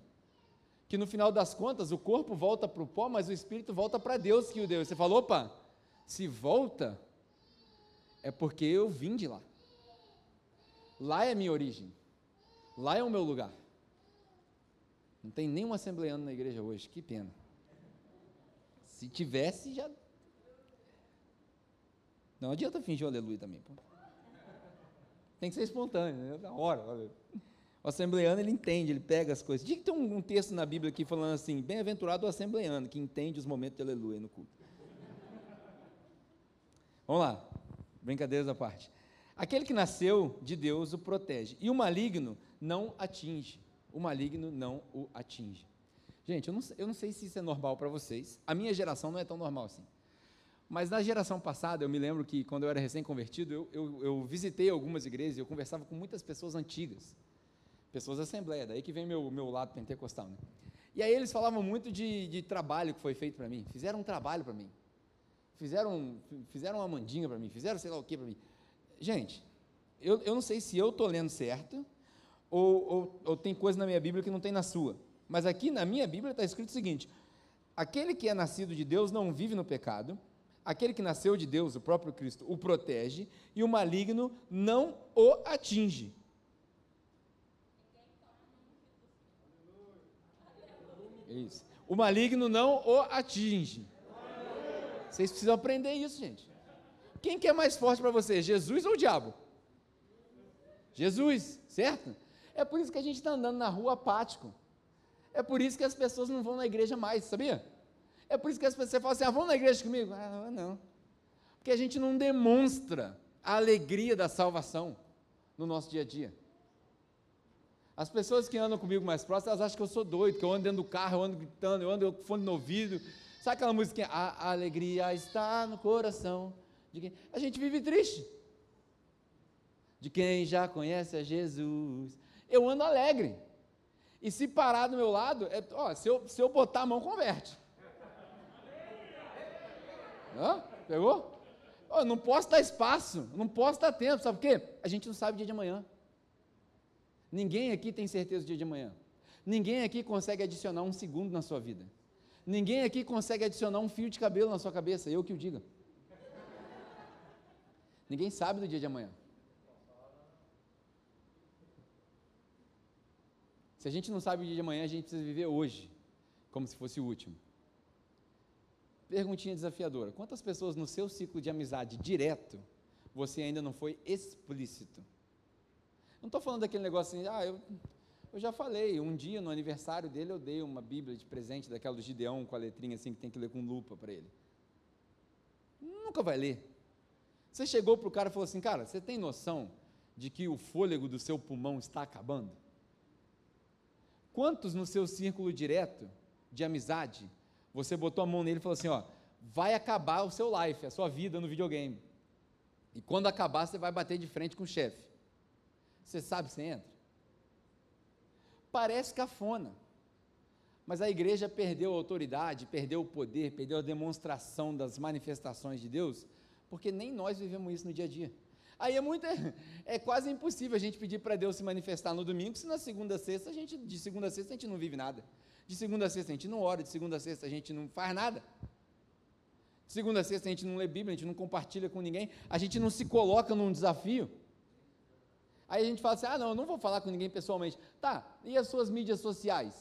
que no final das contas o corpo volta para o pó, mas o espírito volta para Deus que o deu. Você falou, opa, Se volta, é porque eu vim de lá. Lá é a minha origem. Lá é o meu lugar. Não tem nenhum assembleano na igreja hoje, que pena. Se tivesse, já. Não adianta fingir o aleluia também. Pô. Tem que ser espontâneo, né? na hora. O assembleano, ele entende, ele pega as coisas. Diga que tem um, um texto na Bíblia aqui falando assim: bem-aventurado o assembleano, que entende os momentos de aleluia no culto. Vamos lá, brincadeiras à parte. Aquele que nasceu de Deus o protege, e o maligno não atinge. O maligno não o atinge. Gente, eu não, eu não sei se isso é normal para vocês. A minha geração não é tão normal assim. Mas na geração passada, eu me lembro que quando eu era recém-convertido, eu, eu, eu, visitei algumas igrejas e eu conversava com muitas pessoas antigas, pessoas da Assembleia, daí que vem meu, meu lado pentecostal. Né? E aí eles falavam muito de, de trabalho que foi feito para mim, fizeram um trabalho para mim, fizeram, fizeram uma mandinga para mim, fizeram sei lá o que para mim. Gente, eu, eu não sei se eu estou lendo certo ou, ou, ou tem coisa na minha Bíblia que não tem na sua. Mas aqui na minha Bíblia está escrito o seguinte: aquele que é nascido de Deus não vive no pecado, aquele que nasceu de Deus, o próprio Cristo, o protege, e o maligno não o atinge. Isso. O maligno não o atinge. Vocês precisam aprender isso, gente. Quem que é mais forte para você, Jesus ou o diabo? Jesus, certo? É por isso que a gente está andando na rua apático. É por isso que as pessoas não vão na igreja mais, sabia? É por isso que as pessoas falam assim: ah, vão na igreja comigo? Ah, não. Porque a gente não demonstra a alegria da salvação no nosso dia a dia. As pessoas que andam comigo mais próximas, elas acham que eu sou doido, que eu ando dentro do carro, eu ando gritando, eu ando com fone no ouvido. Sabe aquela música? A alegria está no coração. De quem? A gente vive triste. De quem já conhece a Jesus eu ando alegre. E se parar do meu lado, é, ó, se, eu, se eu botar a mão, converte. Hã? Pegou? Oh, não posso dar espaço, não posso dar tempo, sabe por quê? A gente não sabe o dia de amanhã. Ninguém aqui tem certeza do dia de amanhã. Ninguém aqui consegue adicionar um segundo na sua vida. Ninguém aqui consegue adicionar um fio de cabelo na sua cabeça, eu que o diga. Ninguém sabe do dia de amanhã. A gente não sabe o dia de amanhã, a gente precisa viver hoje, como se fosse o último. Perguntinha desafiadora: quantas pessoas no seu ciclo de amizade direto você ainda não foi explícito? Não estou falando daquele negócio assim, ah, eu, eu já falei, um dia no aniversário dele eu dei uma Bíblia de presente daquela do Gideão com a letrinha assim que tem que ler com lupa para ele. Nunca vai ler. Você chegou para o cara e falou assim, cara, você tem noção de que o fôlego do seu pulmão está acabando? Quantos no seu círculo direto de amizade você botou a mão nele e falou assim: ó, vai acabar o seu life, a sua vida no videogame. E quando acabar, você vai bater de frente com o chefe. Você sabe se entra? Parece cafona. Mas a igreja perdeu a autoridade, perdeu o poder, perdeu a demonstração das manifestações de Deus, porque nem nós vivemos isso no dia a dia. Aí é muito, é quase impossível a gente pedir para Deus se manifestar no domingo, se na segunda a sexta a gente, de segunda a sexta a gente não vive nada. De segunda a sexta a gente não ora, de segunda a sexta a gente não faz nada. De segunda a sexta a gente não lê Bíblia, a gente não compartilha com ninguém, a gente não se coloca num desafio. Aí a gente fala assim: ah, não, eu não vou falar com ninguém pessoalmente. Tá, e as suas mídias sociais?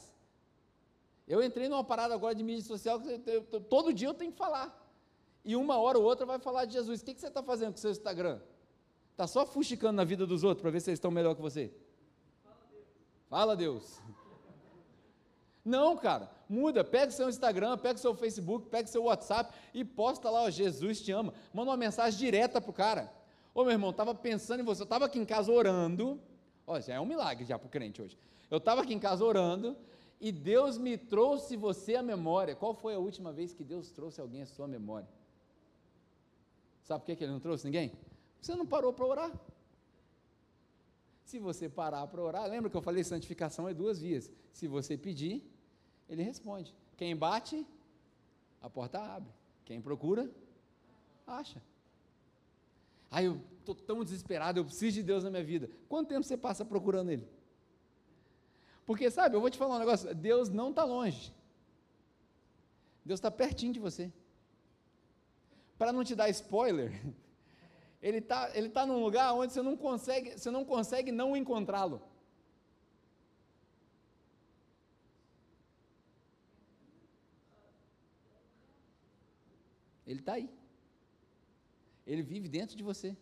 Eu entrei numa parada agora de mídia social que eu, eu, todo dia eu tenho que falar. E uma hora ou outra vai falar de Jesus. O que, que você está fazendo com o seu Instagram? Está só fuxicando na vida dos outros para ver se eles estão melhor que você. Fala Deus. Não, cara, muda, pega o seu Instagram, pega o seu Facebook, pega o seu WhatsApp e posta lá, ó, Jesus te ama. Manda uma mensagem direta pro cara. Ô meu irmão, estava pensando em você, eu estava aqui em casa orando. Ó, já é um milagre já para o crente hoje. Eu estava aqui em casa orando e Deus me trouxe você à memória. Qual foi a última vez que Deus trouxe alguém à sua memória? Sabe por que, que ele não trouxe ninguém? Você não parou para orar. Se você parar para orar, lembra que eu falei santificação é duas vias. Se você pedir, ele responde. Quem bate, a porta abre. Quem procura, acha. Aí eu estou tão desesperado, eu preciso de Deus na minha vida. Quanto tempo você passa procurando Ele? Porque, sabe, eu vou te falar um negócio: Deus não está longe. Deus está pertinho de você. para não te dar spoiler, ele está ele tá num lugar onde você não consegue, você não consegue não encontrá-lo. Ele está aí. Ele vive dentro de você.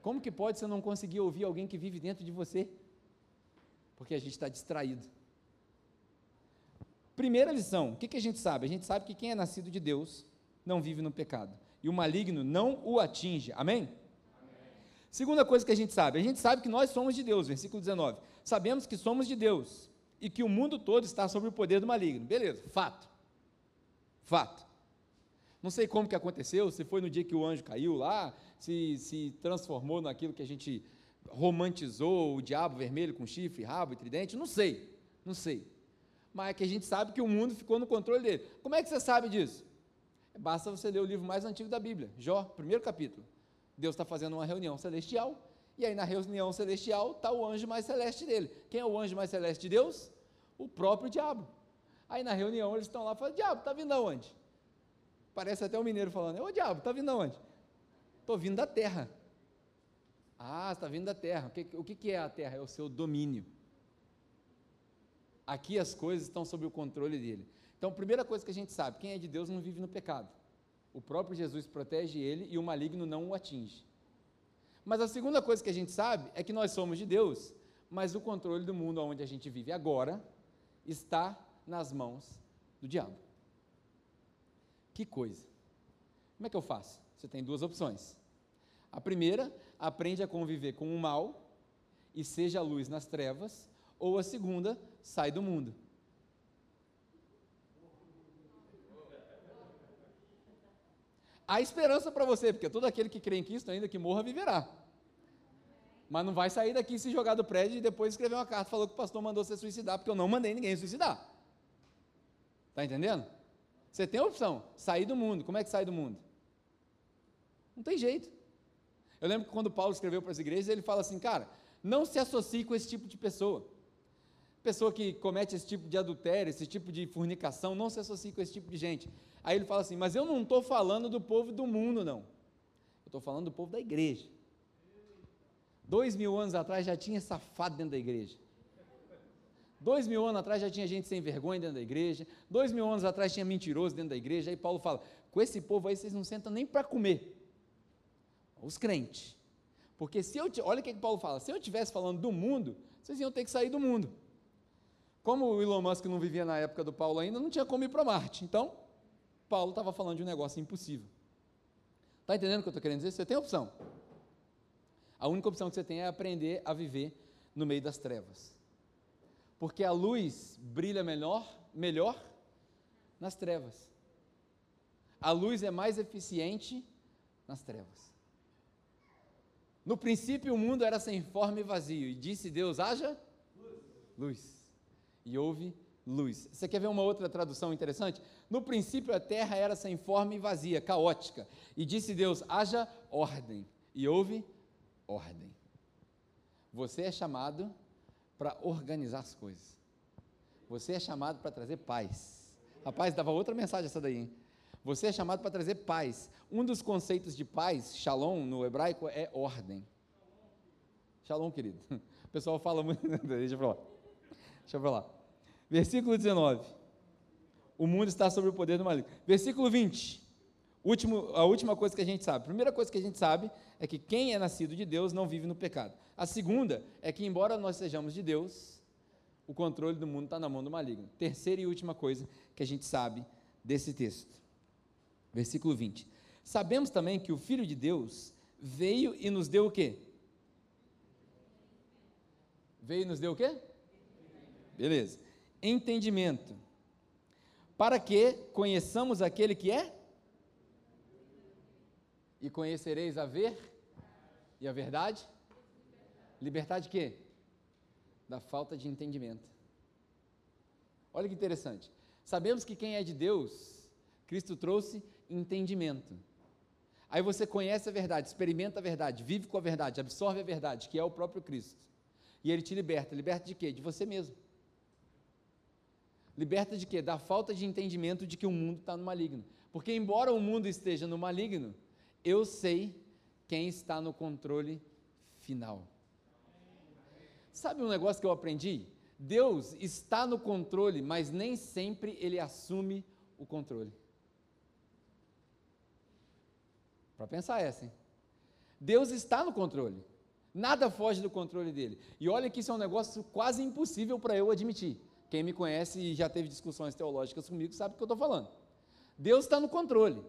Como que pode você não conseguir ouvir alguém que vive dentro de você? Porque a gente está distraído. Primeira lição: o que, que a gente sabe? A gente sabe que quem é nascido de Deus não vive no pecado. E o maligno não o atinge. Amém? Amém? Segunda coisa que a gente sabe: a gente sabe que nós somos de Deus. Versículo 19. Sabemos que somos de Deus e que o mundo todo está sob o poder do maligno. Beleza, fato. Fato. Não sei como que aconteceu, se foi no dia que o anjo caiu lá, se se transformou naquilo que a gente romantizou, o diabo vermelho com chifre, rabo e tridente, não sei, não sei. Mas é que a gente sabe que o mundo ficou no controle dele. Como é que você sabe disso? Basta você ler o livro mais antigo da Bíblia, Jó, primeiro capítulo. Deus está fazendo uma reunião celestial, e aí na reunião celestial está o anjo mais celeste dele. Quem é o anjo mais celeste de Deus? O próprio diabo. Aí na reunião eles estão lá falam: Diabo, está vindo aonde? Parece até o um mineiro falando: Ô diabo, está vindo aonde? Estou vindo da terra. Ah, está vindo da terra. O, que, o que é a terra? É o seu domínio. Aqui as coisas estão sob o controle dele. Então, primeira coisa que a gente sabe: quem é de Deus não vive no pecado. O próprio Jesus protege ele e o maligno não o atinge. Mas a segunda coisa que a gente sabe é que nós somos de Deus, mas o controle do mundo onde a gente vive agora está nas mãos do diabo. Que coisa. Como é que eu faço? Você tem duas opções. A primeira, aprende a conviver com o mal e seja luz nas trevas, ou a segunda, sai do mundo. Há esperança para você, porque todo aquele que crê em Cristo, ainda que morra, viverá. Mas não vai sair daqui se jogar do prédio e depois escrever uma carta falou que o pastor mandou você suicidar, porque eu não mandei ninguém suicidar. Está entendendo? Você tem a opção, sair do mundo. Como é que sai do mundo? Não tem jeito. Eu lembro que quando Paulo escreveu para as igrejas, ele fala assim, cara, não se associe com esse tipo de pessoa. Pessoa que comete esse tipo de adultério, esse tipo de fornicação, não se associe com esse tipo de gente. Aí ele fala assim, mas eu não estou falando do povo do mundo, não. Eu estou falando do povo da igreja. Dois mil anos atrás já tinha safado dentro da igreja. Dois mil anos atrás já tinha gente sem vergonha dentro da igreja. Dois mil anos atrás tinha mentiroso dentro da igreja. Aí Paulo fala: com esse povo aí vocês não sentam nem para comer. Os crentes. Porque se eu. Olha o que, que Paulo fala: se eu estivesse falando do mundo, vocês iam ter que sair do mundo. Como o Elon Musk não vivia na época do Paulo ainda, não tinha como ir para Marte. Então, Paulo estava falando de um negócio impossível. Está entendendo o que eu estou querendo dizer? Você tem opção. A única opção que você tem é aprender a viver no meio das trevas porque a luz brilha melhor, melhor nas trevas. A luz é mais eficiente nas trevas. No princípio o mundo era sem forma e vazio, e disse Deus: haja luz. luz. E houve luz. Você quer ver uma outra tradução interessante? No princípio a terra era sem forma e vazia, caótica, e disse Deus: haja ordem. E houve ordem. Você é chamado para organizar as coisas. Você é chamado para trazer paz. Rapaz, dava outra mensagem essa daí, hein? Você é chamado para trazer paz. Um dos conceitos de paz, shalom, no hebraico, é ordem. Shalom, querido. O pessoal fala muito. Deixa eu falar. Deixa eu falar. Versículo 19. O mundo está sob o poder do maligno. Versículo 20. Último, a última coisa que a gente sabe. A primeira coisa que a gente sabe é que quem é nascido de Deus não vive no pecado. A segunda é que, embora nós sejamos de Deus, o controle do mundo está na mão do maligno. Terceira e última coisa que a gente sabe desse texto. Versículo 20. Sabemos também que o Filho de Deus veio e nos deu o quê? Veio e nos deu o quê? Beleza. Entendimento. Para que conheçamos aquele que é? E conhecereis a ver e a verdade? Libertar de quê? Da falta de entendimento. Olha que interessante. Sabemos que quem é de Deus, Cristo trouxe entendimento. Aí você conhece a verdade, experimenta a verdade, vive com a verdade, absorve a verdade, que é o próprio Cristo. E ele te liberta. Liberta de quê? De você mesmo. Liberta de quê? Da falta de entendimento de que o mundo está no maligno. Porque, embora o mundo esteja no maligno, eu sei quem está no controle final. Sabe um negócio que eu aprendi? Deus está no controle, mas nem sempre ele assume o controle. Para pensar essa, hein? Deus está no controle. Nada foge do controle dele. E olha que isso é um negócio quase impossível para eu admitir. Quem me conhece e já teve discussões teológicas comigo sabe o que eu estou falando. Deus está no controle,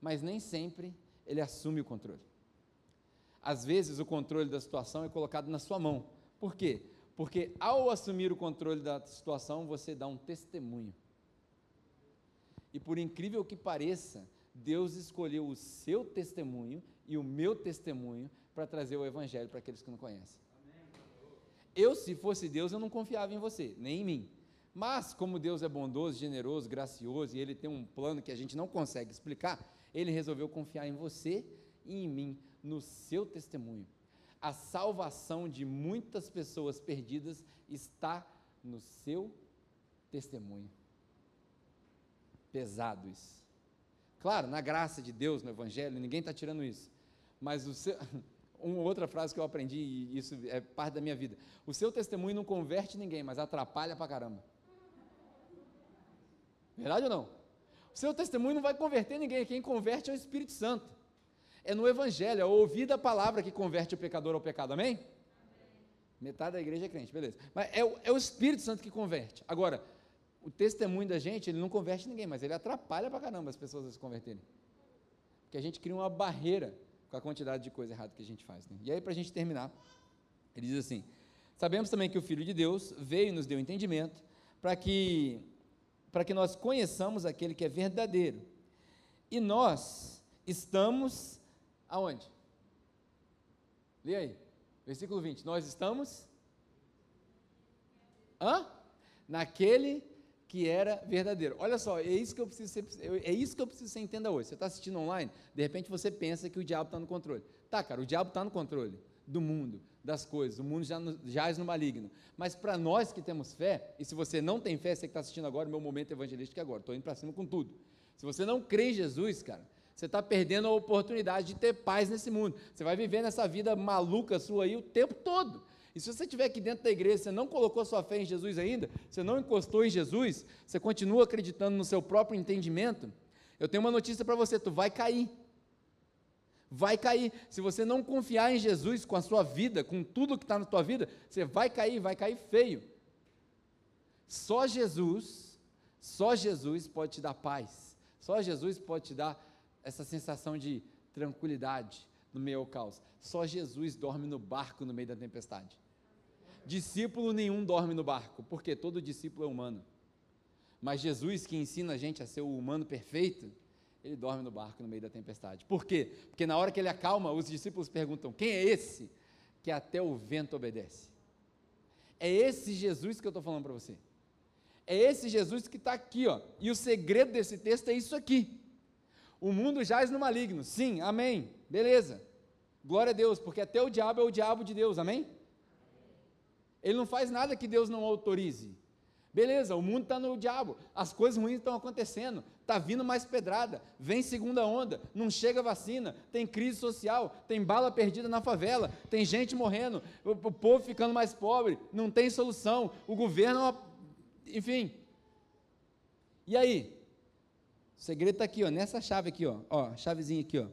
mas nem sempre ele assume o controle. Às vezes o controle da situação é colocado na sua mão. Por quê? Porque ao assumir o controle da situação, você dá um testemunho. E por incrível que pareça, Deus escolheu o seu testemunho e o meu testemunho para trazer o evangelho para aqueles que não conhecem. Eu, se fosse Deus, eu não confiava em você, nem em mim. Mas, como Deus é bondoso, generoso, gracioso e Ele tem um plano que a gente não consegue explicar, Ele resolveu confiar em você e em mim, no seu testemunho. A salvação de muitas pessoas perdidas está no seu testemunho. Pesado isso. Claro, na graça de Deus, no Evangelho, ninguém está tirando isso. Mas o seu, uma outra frase que eu aprendi, e isso é parte da minha vida: o seu testemunho não converte ninguém, mas atrapalha pra caramba. Verdade ou não? O seu testemunho não vai converter ninguém, quem converte é o Espírito Santo. É no Evangelho, é ouvir da palavra que converte o pecador ao pecado, amém? amém. Metade da igreja é crente, beleza. Mas é o, é o Espírito Santo que converte. Agora, o testemunho da gente, ele não converte ninguém, mas ele atrapalha pra caramba as pessoas a se converterem. Porque a gente cria uma barreira com a quantidade de coisa errada que a gente faz. Né? E aí, para a gente terminar, ele diz assim: Sabemos também que o Filho de Deus veio e nos deu entendimento para que, para que nós conheçamos aquele que é verdadeiro. E nós estamos aonde? Lê aí, versículo 20. Nós estamos. Hã? Naquele que era verdadeiro. Olha só, é isso que eu preciso ser, é isso que eu preciso você entenda hoje. Você está assistindo online, de repente você pensa que o diabo está no controle. Tá, cara, o diabo está no controle do mundo, das coisas, o mundo já no, jaz no maligno. Mas para nós que temos fé, e se você não tem fé, você que está assistindo agora, o meu momento evangelístico é agora, estou indo para cima com tudo. Se você não crê em Jesus, cara, você está perdendo a oportunidade de ter paz nesse mundo. Você vai viver nessa vida maluca sua aí o tempo todo. E se você estiver aqui dentro da igreja, você não colocou sua fé em Jesus ainda, você não encostou em Jesus, você continua acreditando no seu próprio entendimento, eu tenho uma notícia para você: tu vai cair. Vai cair. Se você não confiar em Jesus com a sua vida, com tudo que está na tua vida, você vai cair, vai cair feio. Só Jesus, só Jesus pode te dar paz. Só Jesus pode te dar essa sensação de tranquilidade no meio ao caos. Só Jesus dorme no barco no meio da tempestade. Discípulo nenhum dorme no barco, porque todo discípulo é humano. Mas Jesus, que ensina a gente a ser o humano perfeito, ele dorme no barco no meio da tempestade. Por quê? Porque na hora que ele acalma, os discípulos perguntam: quem é esse que até o vento obedece? É esse Jesus que eu estou falando para você. É esse Jesus que está aqui, ó. E o segredo desse texto é isso aqui. O mundo jaz no maligno. Sim, amém. Beleza. Glória a Deus, porque até o diabo é o diabo de Deus, amém? Ele não faz nada que Deus não autorize. Beleza, o mundo está no diabo, as coisas ruins estão acontecendo, está vindo mais pedrada, vem segunda onda, não chega vacina, tem crise social, tem bala perdida na favela, tem gente morrendo, o, o povo ficando mais pobre, não tem solução, o governo, enfim. E aí? O segredo está aqui, ó, nessa chave aqui, ó, ó, chavezinha aqui, ó.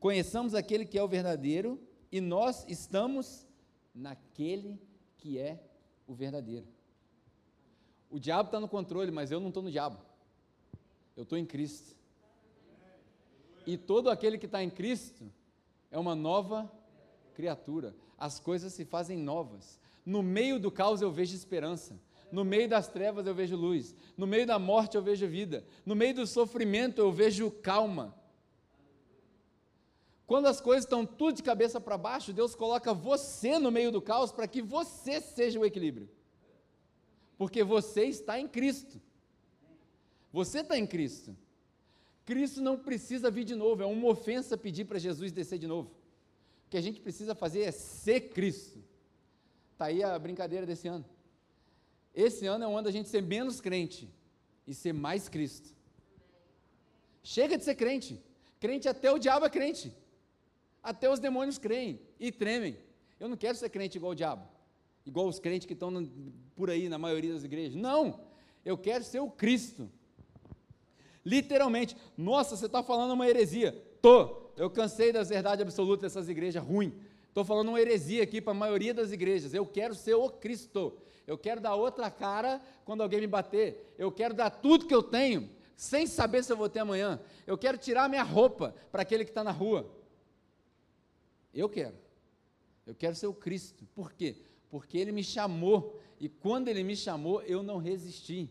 Conheçamos aquele que é o verdadeiro e nós estamos naquele que é o verdadeiro. O diabo está no controle, mas eu não estou no diabo. Eu estou em Cristo. E todo aquele que está em Cristo é uma nova criatura. As coisas se fazem novas. No meio do caos eu vejo esperança. No meio das trevas eu vejo luz. No meio da morte eu vejo vida. No meio do sofrimento eu vejo calma. Quando as coisas estão tudo de cabeça para baixo, Deus coloca você no meio do caos para que você seja o equilíbrio. Porque você está em Cristo. Você está em Cristo. Cristo não precisa vir de novo, é uma ofensa pedir para Jesus descer de novo. O que a gente precisa fazer é ser Cristo. Está aí a brincadeira desse ano. Esse ano é o ano da gente ser menos crente e ser mais Cristo. Chega de ser crente. Crente até o diabo é crente. Até os demônios creem e tremem. Eu não quero ser crente igual o diabo, igual os crentes que estão por aí na maioria das igrejas. Não, eu quero ser o Cristo. Literalmente, nossa, você está falando uma heresia. Tô, eu cansei das verdades absolutas dessas igrejas ruins. Estou falando uma heresia aqui para a maioria das igrejas. Eu quero ser o Cristo. Eu quero dar outra cara quando alguém me bater. Eu quero dar tudo que eu tenho, sem saber se eu vou ter amanhã. Eu quero tirar minha roupa para aquele que está na rua. Eu quero. Eu quero ser o Cristo. Por quê? Porque Ele me chamou. E quando Ele me chamou, eu não resisti.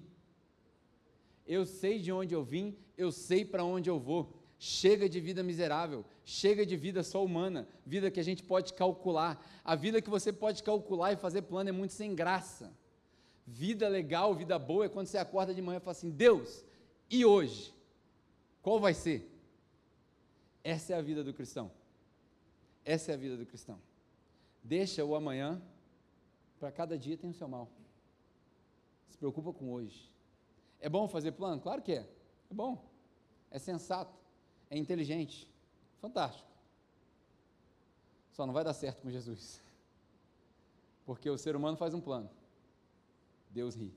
Eu sei de onde eu vim, eu sei para onde eu vou. Chega de vida miserável, chega de vida só humana, vida que a gente pode calcular. A vida que você pode calcular e fazer plano é muito sem graça. Vida legal, vida boa é quando você acorda de manhã e fala assim: Deus, e hoje? Qual vai ser? Essa é a vida do cristão. Essa é a vida do cristão. Deixa o amanhã, para cada dia tem o seu mal. Se preocupa com hoje. É bom fazer plano? Claro que é. É bom. É sensato é inteligente, fantástico. Só não vai dar certo com Jesus. Porque o ser humano faz um plano, Deus ri.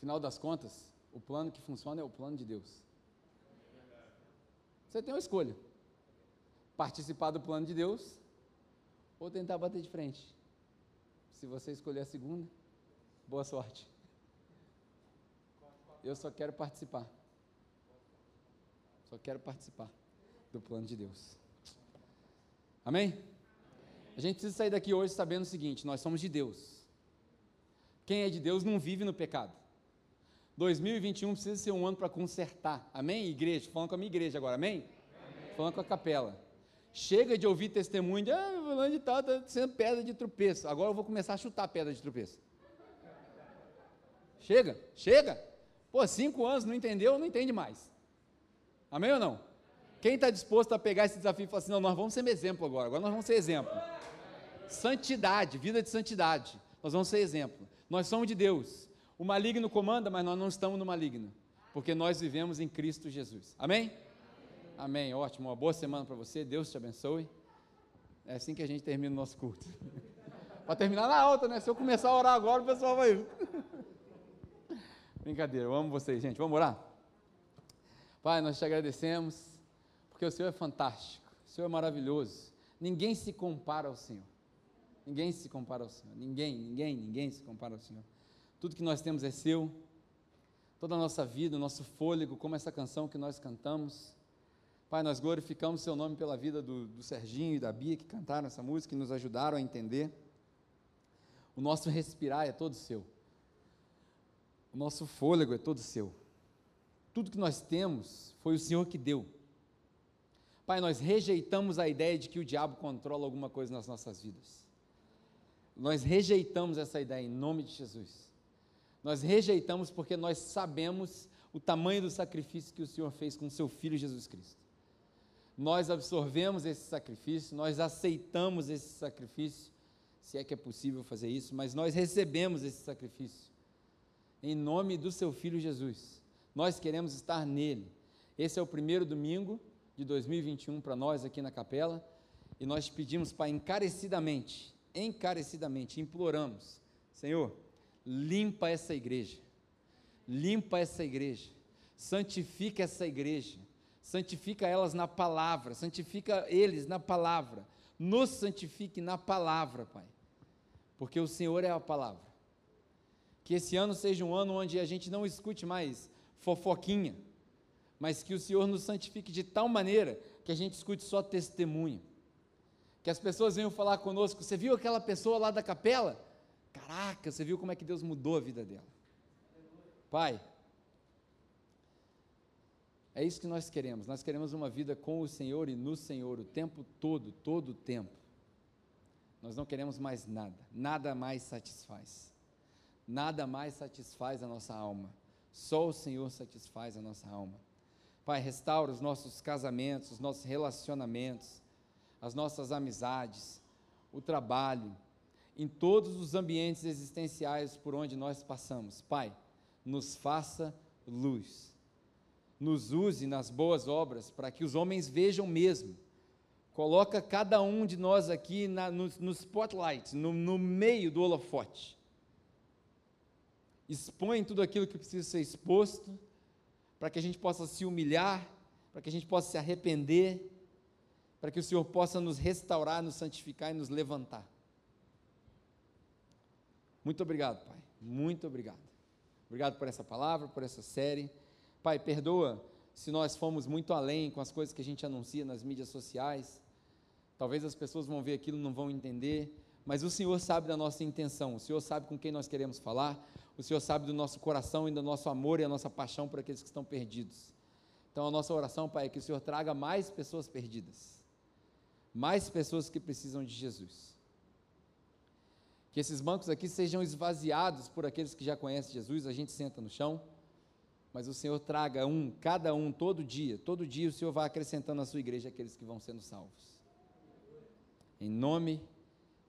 Final das contas, o plano que funciona é o plano de Deus. Você tem uma escolha: participar do plano de Deus ou tentar bater de frente. Se você escolher a segunda, boa sorte. Eu só quero participar. Só quero participar do plano de Deus. Amém? A gente precisa sair daqui hoje sabendo o seguinte: nós somos de Deus. Quem é de Deus não vive no pecado. 2021 precisa ser um ano para consertar. Amém, igreja? Falando com a minha igreja agora, amém? amém? Falando com a capela. Chega de ouvir testemunho de, ah, falando de tal, está sendo pedra de tropeço. Agora eu vou começar a chutar pedra de tropeço. Chega, chega. Pô, cinco anos, não entendeu, não entende mais. Amém ou não? Quem está disposto a pegar esse desafio e falar assim, não, nós vamos ser exemplo agora, agora nós vamos ser exemplo. Santidade, vida de santidade. Nós vamos ser exemplo. Nós somos de Deus. O maligno comanda, mas nós não estamos no maligno. Porque nós vivemos em Cristo Jesus. Amém? Amém. Ótimo. Uma boa semana para você. Deus te abençoe. É assim que a gente termina o nosso culto. para terminar na alta, né? Se eu começar a orar agora, o pessoal vai. Brincadeira, eu amo vocês, gente. Vamos orar? Pai, nós te agradecemos, porque o Senhor é fantástico, o Senhor é maravilhoso. Ninguém se compara ao Senhor. Ninguém se compara ao Senhor. Ninguém, ninguém, ninguém se compara ao Senhor. Tudo que nós temos é seu. Toda a nossa vida, o nosso fôlego, como essa canção que nós cantamos. Pai, nós glorificamos seu nome pela vida do, do Serginho e da Bia que cantaram essa música e nos ajudaram a entender. O nosso respirar é todo seu. O nosso fôlego é todo seu. Tudo que nós temos foi o Senhor que deu. Pai, nós rejeitamos a ideia de que o diabo controla alguma coisa nas nossas vidas. Nós rejeitamos essa ideia em nome de Jesus. Nós rejeitamos porque nós sabemos o tamanho do sacrifício que o Senhor fez com o seu filho Jesus Cristo. Nós absorvemos esse sacrifício, nós aceitamos esse sacrifício, se é que é possível fazer isso, mas nós recebemos esse sacrifício em nome do seu Filho Jesus. Nós queremos estar nele. Esse é o primeiro domingo de 2021 para nós aqui na capela e nós pedimos, Pai, encarecidamente, encarecidamente, imploramos, Senhor, limpa essa igreja, limpa essa igreja, santifica essa igreja, santifica elas na palavra, santifica eles na palavra, nos santifique na palavra, Pai, porque o Senhor é a palavra. Que esse ano seja um ano onde a gente não escute mais fofoquinha, mas que o Senhor nos santifique de tal maneira que a gente escute só testemunho. Que as pessoas venham falar conosco: você viu aquela pessoa lá da capela? Caraca, você viu como é que Deus mudou a vida dela. Pai, é isso que nós queremos. Nós queremos uma vida com o Senhor e no Senhor o tempo todo, todo o tempo. Nós não queremos mais nada, nada mais satisfaz. Nada mais satisfaz a nossa alma. Só o Senhor satisfaz a nossa alma. Pai, restaura os nossos casamentos, os nossos relacionamentos, as nossas amizades, o trabalho, em todos os ambientes existenciais por onde nós passamos. Pai, nos faça luz. Nos use nas boas obras para que os homens vejam mesmo. Coloca cada um de nós aqui na, no, no spotlight, no, no meio do holofote. Expõe tudo aquilo que precisa ser exposto, para que a gente possa se humilhar, para que a gente possa se arrepender, para que o Senhor possa nos restaurar, nos santificar e nos levantar. Muito obrigado, Pai. Muito obrigado. Obrigado por essa palavra, por essa série. Pai, perdoa se nós fomos muito além com as coisas que a gente anuncia nas mídias sociais. Talvez as pessoas vão ver aquilo e não vão entender, mas o Senhor sabe da nossa intenção, o Senhor sabe com quem nós queremos falar, o Senhor sabe do nosso coração e do nosso amor e a nossa paixão por aqueles que estão perdidos. Então a nossa oração, Pai, é que o Senhor traga mais pessoas perdidas, mais pessoas que precisam de Jesus. Que esses bancos aqui sejam esvaziados por aqueles que já conhecem Jesus, a gente senta no chão mas o Senhor traga um, cada um, todo dia, todo dia o Senhor vai acrescentando na sua igreja aqueles que vão sendo salvos. Em nome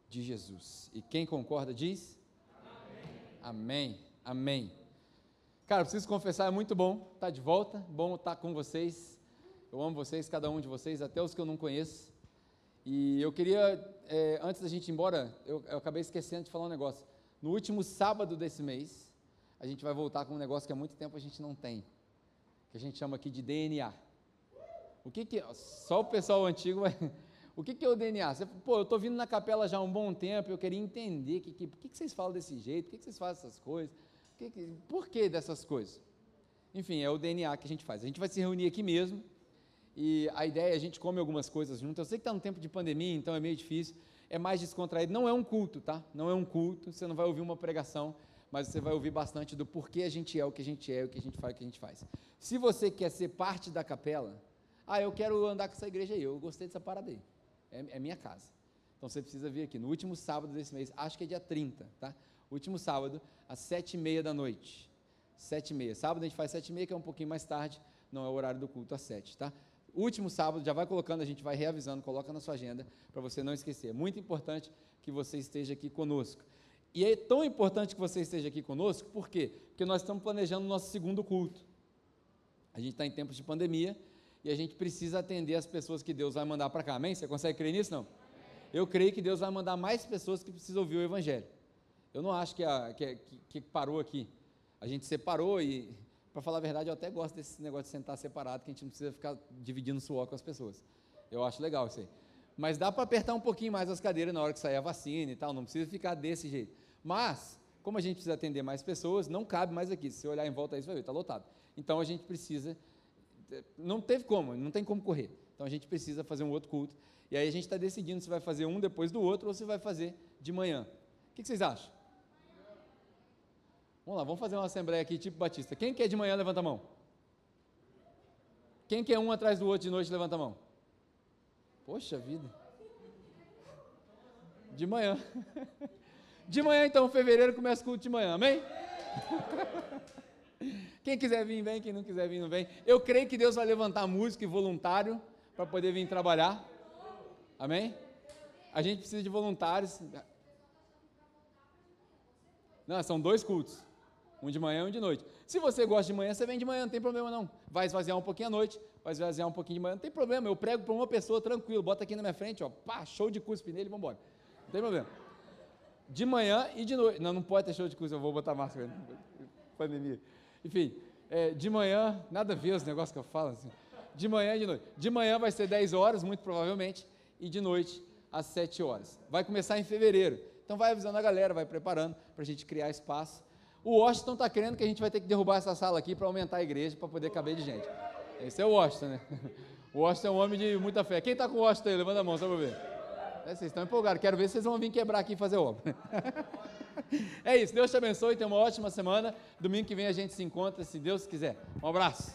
de Jesus. E quem concorda diz? Amém. Amém. Amém. Cara, preciso confessar, é muito bom estar de volta, bom estar com vocês. Eu amo vocês, cada um de vocês, até os que eu não conheço. E eu queria, é, antes da gente ir embora, eu, eu acabei esquecendo de falar um negócio. No último sábado desse mês, a gente vai voltar com um negócio que há muito tempo a gente não tem, que a gente chama aqui de DNA. O que que só o pessoal antigo vai O que, que é o DNA? Você, pô, eu estou vindo na capela já há um bom tempo, eu queria entender que, que, por que, que vocês falam desse jeito, por que, que vocês fazem essas coisas, que, que, por que dessas coisas? Enfim, é o DNA que a gente faz. A gente vai se reunir aqui mesmo, e a ideia é a gente come algumas coisas junto. Eu sei que está no tempo de pandemia, então é meio difícil, é mais descontraído. Não é um culto, tá? Não é um culto, você não vai ouvir uma pregação, mas você vai ouvir bastante do porquê a gente é o que a gente é, o que a gente faz, o que a gente faz. Se você quer ser parte da capela, ah, eu quero andar com essa igreja aí, eu gostei dessa parada aí, é, é minha casa. Então você precisa vir aqui no último sábado desse mês, acho que é dia 30, tá? Último sábado, às sete e meia da noite. Sete e meia. Sábado a gente faz sete e meia, que é um pouquinho mais tarde, não é o horário do culto às sete, tá? Último sábado, já vai colocando, a gente vai reavisando, coloca na sua agenda, para você não esquecer. É muito importante que você esteja aqui conosco. E é tão importante que você esteja aqui conosco, por quê? Porque nós estamos planejando o nosso segundo culto. A gente está em tempos de pandemia e a gente precisa atender as pessoas que Deus vai mandar para cá. Amém? Você consegue crer nisso? Não? Amém. Eu creio que Deus vai mandar mais pessoas que precisam ouvir o Evangelho. Eu não acho que, a, que, que, parou aqui. A gente separou e, para falar a verdade, eu até gosto desse negócio de sentar separado, que a gente não precisa ficar dividindo suor com as pessoas. Eu acho legal isso aí. Mas dá para apertar um pouquinho mais as cadeiras na hora que sair a vacina e tal, não precisa ficar desse jeito. Mas, como a gente precisa atender mais pessoas, não cabe mais aqui. Se você olhar em volta aí, você vai ver, está lotado. Então a gente precisa. Não teve como, não tem como correr. Então a gente precisa fazer um outro culto. E aí a gente está decidindo se vai fazer um depois do outro ou se vai fazer de manhã. O que, vocês acham? Vamos lá, vamos fazer uma assembleia aqui, tipo Batista. Quem quer de manhã, levanta a mão. Quem quer um atrás do outro de noite, levanta a mão. Poxa vida. De manhã. De manhã, então, fevereiro começa o culto de manhã, amém? Quem quiser vir, vem. Quem não quiser vir, não vem. Eu creio que Deus vai levantar músico e voluntário para poder vir trabalhar. Amém? A gente precisa de voluntários. Não, são dois cultos. Um de manhã e um de noite. Se você gosta de manhã, você vem de manhã, não tem problema não. Vai esvaziar um pouquinho à noite, vai esvaziar um pouquinho de manhã, não tem problema. Eu prego para uma pessoa tranquilo, bota aqui na minha frente, ó, pá, show de cuspe nele, vamos embora. Não tem problema de manhã e de noite. Não, não pode ter show de curso, eu vou botar máscara. Pandemia. Enfim, é, de manhã, nada a ver os negócios que eu falo assim. De manhã e de noite. De manhã vai ser 10 horas, muito provavelmente, e de noite às 7 horas. Vai começar em fevereiro. Então vai avisando a galera, vai preparando para a gente criar espaço. O Washington está querendo que a gente vai ter que derrubar essa sala aqui para aumentar a igreja, para poder caber de gente. Esse é o Washington, né? O Washington é um homem de muita fé. Quem está com o Washington aí? Levanta a mão, só para ver. É, vocês estão empolgados. Quero ver se vocês vão vir quebrar aqui e fazer obra. é isso. Deus te abençoe. Tenha uma ótima semana. Domingo que vem a gente se encontra, se Deus quiser. Um abraço.